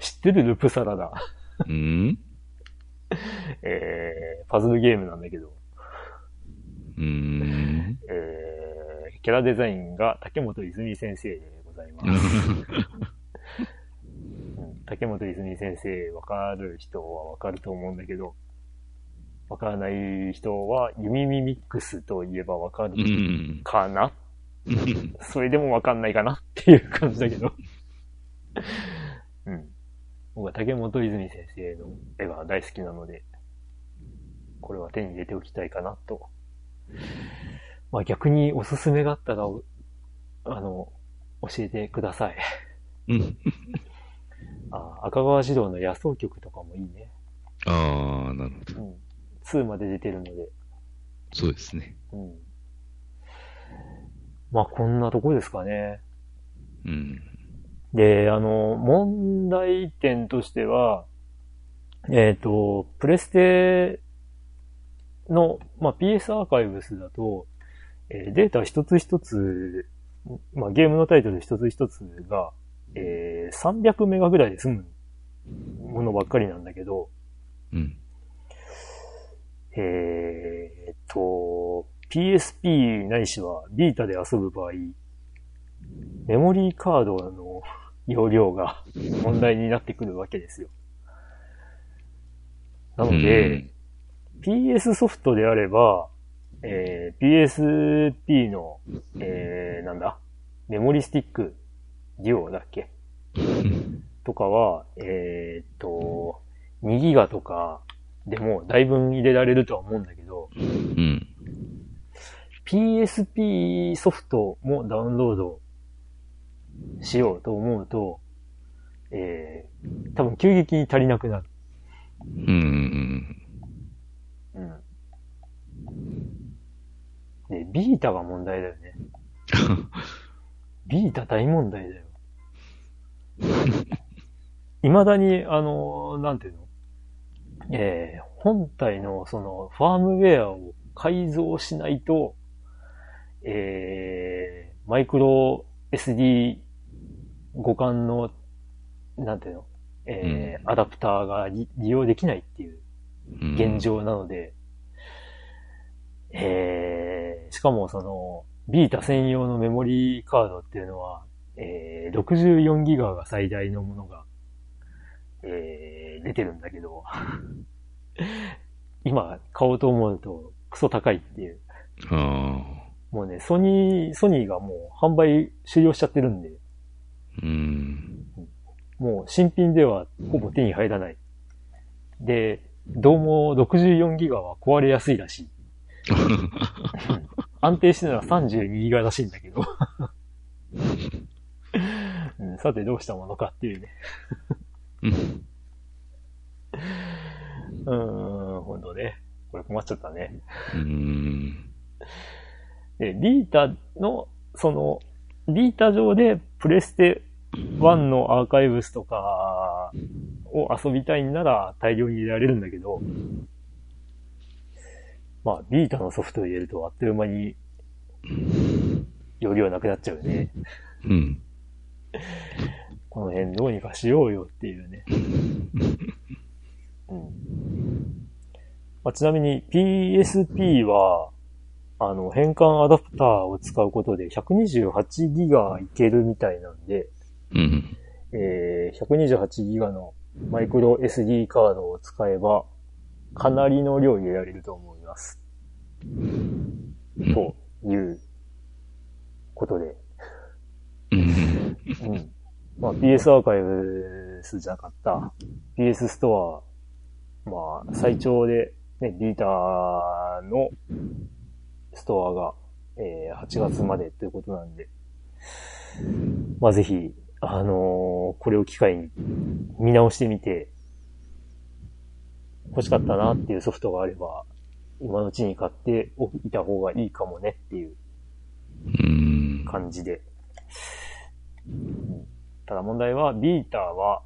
知ってるルプサラダ？うん？えー、パズルゲームなんだけど。うん。えー、キャラデザインが竹本泉先生でございます。竹本泉先生、わかる人はわかると思うんだけど、わからない人は、弓ミミックスといえばわかるかな、うん、それでもわかんないかなっていう感じだけど。うん。僕は竹本泉先生の絵が大好きなので、これは手に入れておきたいかなと。まあ逆におすすめがあったら、あの、教えてください。あ赤川児童の野草曲とかもいいね。ああ、なるほど。うん。2まで出てるので。そうですね。うん。まあ、こんなとこですかね。うん。で、あの、問題点としては、えっ、ー、と、プレステの、まあ、PS アーカイブスだと、えー、データ一つ一つ、まあ、ゲームのタイトル一つ一つが、えー、300メガぐらいで済むものばっかりなんだけど、うん。えーと、PSP ないしはビータで遊ぶ場合、メモリーカードの容量が問題になってくるわけですよ。なので、PS ソフトであれば、えー、PSP の、えー、なんだ、メモリスティックデュオだっけ？とかは、えー、っと、2ギガとかでもだいぶ入れられるとは思うんだけど、うん、PSP ソフトもダウンロードしようと思うと、えー、多分急激に足りなくなる。うん。うん。で、ビータが問題だよね。ビータ大問題だよ。未だに、あの、なんていうの？えー、本体のそのファームウェアを改造しないと、えー、マイクロ SD 互換の、なんていうの？えー、うん、アダプターが利用できないっていう現状なので、うん、えー、しかもその、ビータ専用のメモリーカードっていうのは、えー、64ギガが最大のものが、えー、出てるんだけど、今買おうと思うとクソ高いっていう。もうね、ソニー、ソニーがもう販売終了しちゃってるんで、うん、もう新品ではほぼ手に入らない。で、どうも64ギガは壊れやすいらしい。安定してなら32ギガらしいんだけど うん、さてどうしたものかっていうね。うん、ほんとね。これ困っちゃったね。うん。で、ビータの、その、ビータ上でプレステ1のアーカイブスとかを遊びたいんなら大量に入れられるんだけど、まあ、ビータのソフトを入れるとあっという間に容量なくなっちゃうよね。うん。この辺どうにかしようよっていうね。うん。ままあ、ちなみに PSP は、あの、変換アダプターを使うことで128ギガいけるみたいなんで、うん。えー、128ギガのマイクロ SD カードを使えば、かなりの量入れられると思います。ということで。うん。うん。まあ、PS アーカイブスじゃなかった PS ストア、まあ、最長で、ね、ビータのストアが、えー、8月までということなんで、まあ、ぜひ、あのー、これを機会に見直してみて、欲しかったなっていうソフトがあれば、今のうちに買っておいた方がいいかもねっていう感じで。ただ問題は、ビーターは、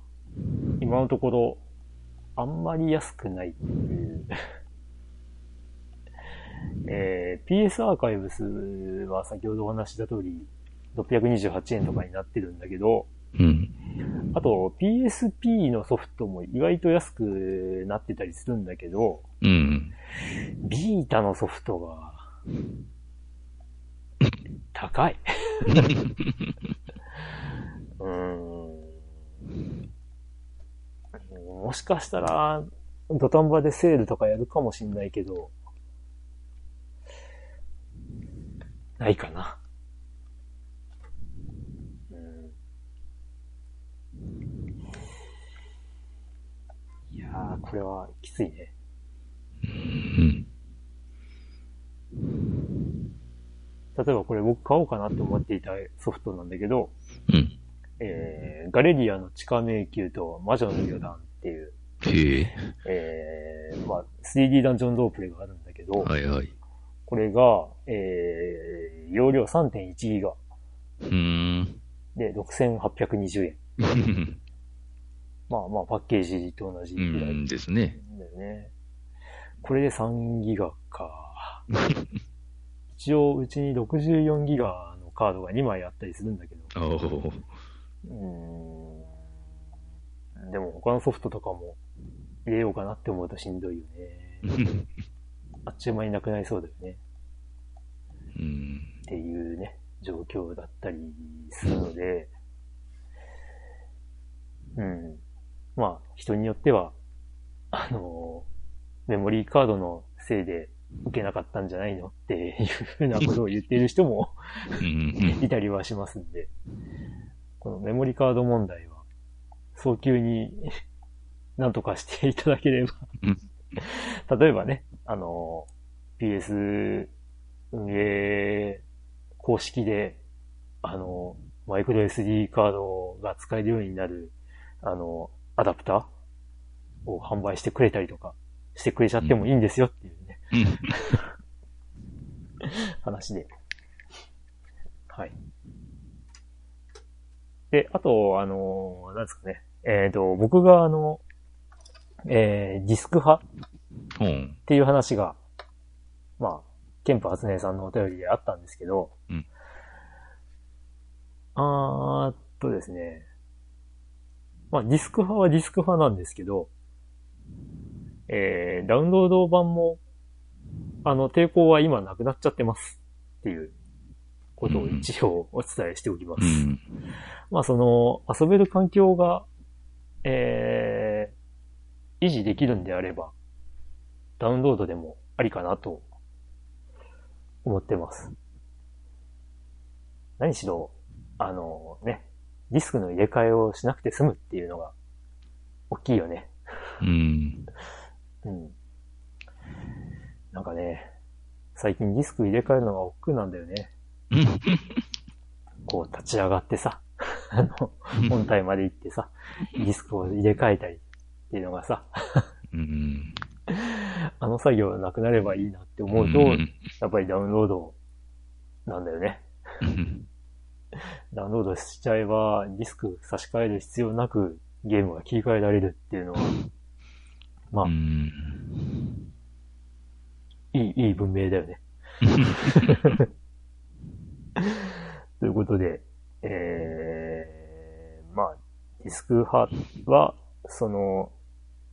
今のところ、あんまり安くないっていうえー、PS アーカイブスは先ほどお話した通り、628円とかになってるんだけど、うん。あと、PSP のソフトも意外と安くなってたりするんだけど、うん。ビータのソフトが、高い。うーん。もしかしたら、土壇場でセールとかやるかもしんないけど、ないかな。うん。いやー、これはきついね。うん。例えばこれ僕買おうかなと思っていたソフトなんだけど、うん。えー、ガレリアの地下迷宮と魔女の余談っていう、へえー、まあ、3D ダンジョンロープレイがあるんだけど、はいはい。これが、えー、容量3.1ギガ。うん。で、6820円。まあまあ、パッケージと同じぐらい。ですね。だよね。これで3ギガか。一応、うちに64ギガのカードが2枚あったりするんだけど。うん。でも他のソフトとかも入れようかなって思うとしんどいよね。あっちゅう間になくなりそうだよね。うん。っていうね、状況だったりするので、うん。まあ、人によっては、あの、メモリーカードのせいで受けなかったんじゃないのっていうふうなことを言っている人もいたりはしますんで、このメモリーカード問題は、早急に 何とかしていただければ例えばね、あの、PS 運営公式で、あの、マイクロ SD カードが使えるようになる、あの、アダプターを販売してくれたりとか、してくれちゃってもいいんですよっていうね。話で。はい。で、あと、あの、なんですかね。えっ、ー、と、僕があの、えー、ディスク派っていう話が、まあ、ケンプ初音さんのお便りであったんですけど、うん、あーっとですね、まあ、ディスク派はディスク派なんですけど、えー、ダウンロード版も、あの、抵抗は今なくなっちゃってますっていうことを一応お伝えしておきます。うん、まあ、その、遊べる環境が、えー、維持できるんであれば、ダウンロードでもありかなと思ってます。何しろ、あのね、ディスクの入れ替えをしなくて済むっていうのが、大きいよね。うん。うん。なんかね、最近ディスク入れ替えるのが億劫なんだよね。こう立ち上がってさ、あの、本体まで行ってさ、ディスクを入れ替えたりっていうのがさ、うん、あの作業なくなればいいなって思うと、やっぱりダウンロードなんだよね。ダウンロードしちゃえば、ディスク差し替える必要なくゲームが切り替えられるっていうのは、まあ、いい、いい文明だよね。ということで、えー、まあ、ディスク派は、その、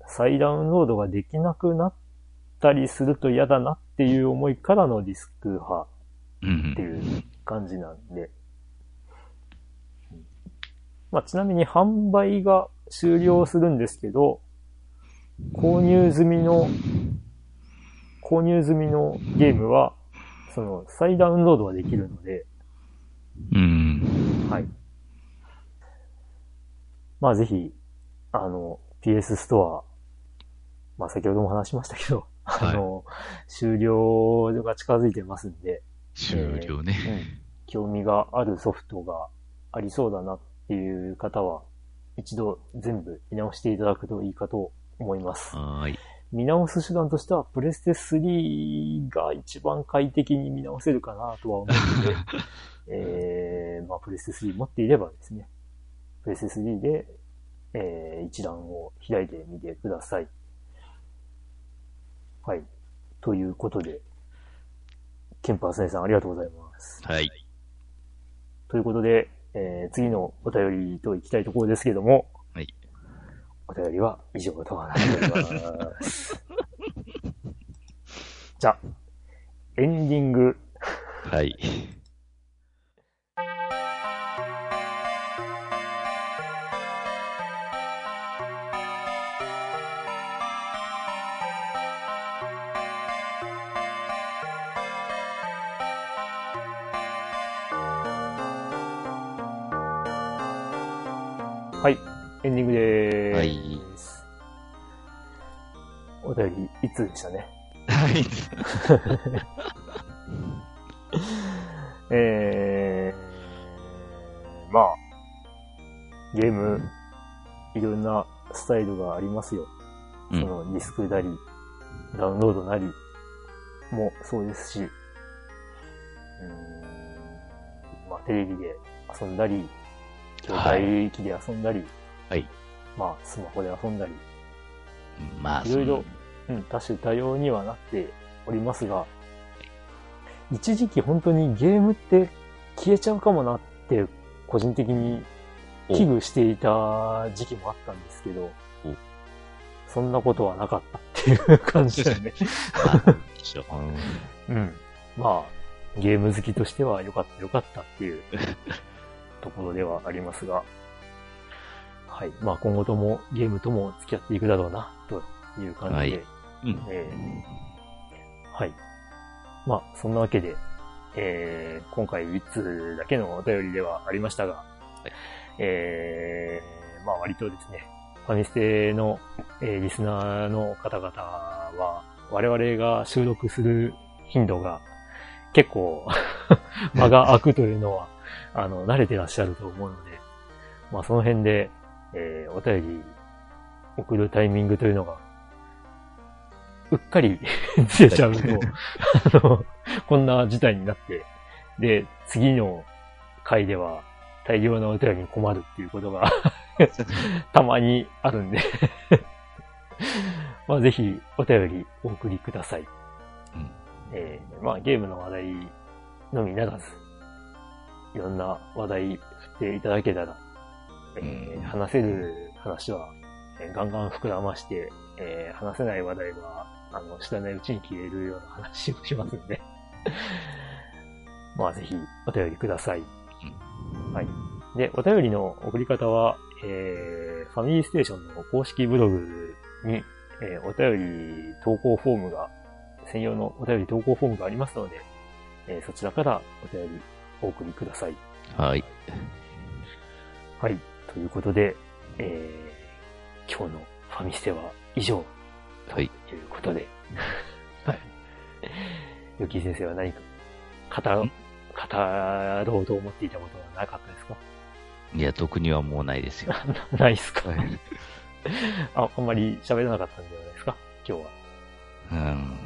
再ダウンロードができなくなっったりすると嫌だなっていう思いからのディスク派っていう感じなんで。まあ、ちなみに販売が終了するんですけど、購入済みの、購入済みのゲームは、その、再ダウンロードはできるので、うん。はい。まあぜひ、あの、PS ストア、まあ先ほども話しましたけど、はい、あの、終了が近づいてますんで、終了ね、えーうん、興味があるソフトがありそうだなっていう方は、一度全部見直していただくといいかと思います。はい。見直す手段としては、プレステ3が一番快適に見直せるかなとは思うので、えー、まあ、プレステ3持っていればですね、プレステ3で、えー、一覧を開いてみてください。はい。ということで、ケンパースネさんありがとうございます。はい。ということで、えー、次のお便りと行きたいところですけども、はい。お便りは以上となっております。じゃあ、エンディング。はい。はい、い。つでしたね。はい。えー、まあ、ゲーム、いろんなスタイルがありますよ。そのディスクなり、ダウンロードなりもそうですし、うん、まあテレビで遊んだり、携帯機で遊んだり、はい。まあ、スマホで遊んだり、まあ、いろいろ、うん、多種多様にはなっておりますが、一時期本当にゲームって消えちゃうかもなって、個人的に危惧していた時期もあったん。ですけど、そん。なことはなかったっていう感じだよね。うん。まあ、ゲーム好きとしては良かった良かったっていうところではありますが、はい。まあ今後ともゲームとも付き合っていくだろうな、という感じで、はい。うんえー、はい。まあそんなわけで、えー、今回1通だけのお便りではありましたが、はい、えー、まあ割とですね、ファミステの、えー、リスナーの方々は、我々が収録する頻度が結構 間が空くというのはあの、慣れてらっしゃると思うので、まあその辺で、えー、お便り送るタイミングというのが、うっかり。ずれちゃうと、あの、こんな事態になって、で、次の回では大量なお便りに困るっていうことが たまにあるんで。まあぜひお便りお送りください。うん、えー、まあゲームの話題のみならず、いろんな話題振っていただけたら、えー、話せる話は、えー、ガンガン膨らまして、えー、話せない話題は、あの、知らないうちに消えるような話をしますんで まあ、ぜひ、お便りください。はい。で、お便りの送り方は、えー、ファミリーステーションの公式ブログに、えー、お便り投稿フォームが、専用のお便り投稿フォームがありますので、えー、そちらからお便りお送りください。はい。はい。ということで、えー、今日のファミステは以上。はい。ということで。はい。ヨキ先生は何か語、語ろうと思っていたことはなかったですか？いや、特にはもうないですよ。ないっすか、あ、あんまり喋らなかったんじゃないですか？今日は。うん。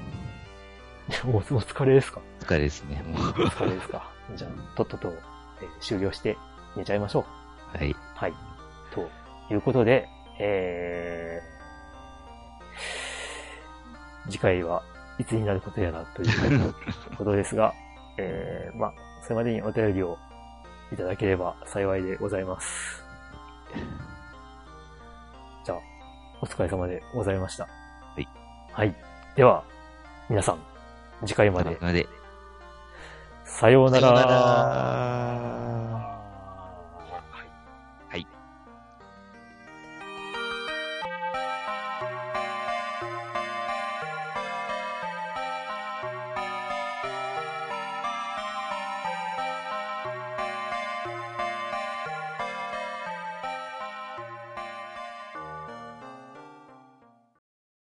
お疲れですか？お疲れですね。お疲れですか？じゃあ、とっとと、えー、終了して寝ちゃいましょう。はい。はい。ということで、えー、次回はいつになることやらということですが、えー、まあ、それまでにお便りをいただければ幸いでございます。じゃあ、お疲れ様でございました。はい。はい。では、皆さん、次回まで。までさようなら。さようなら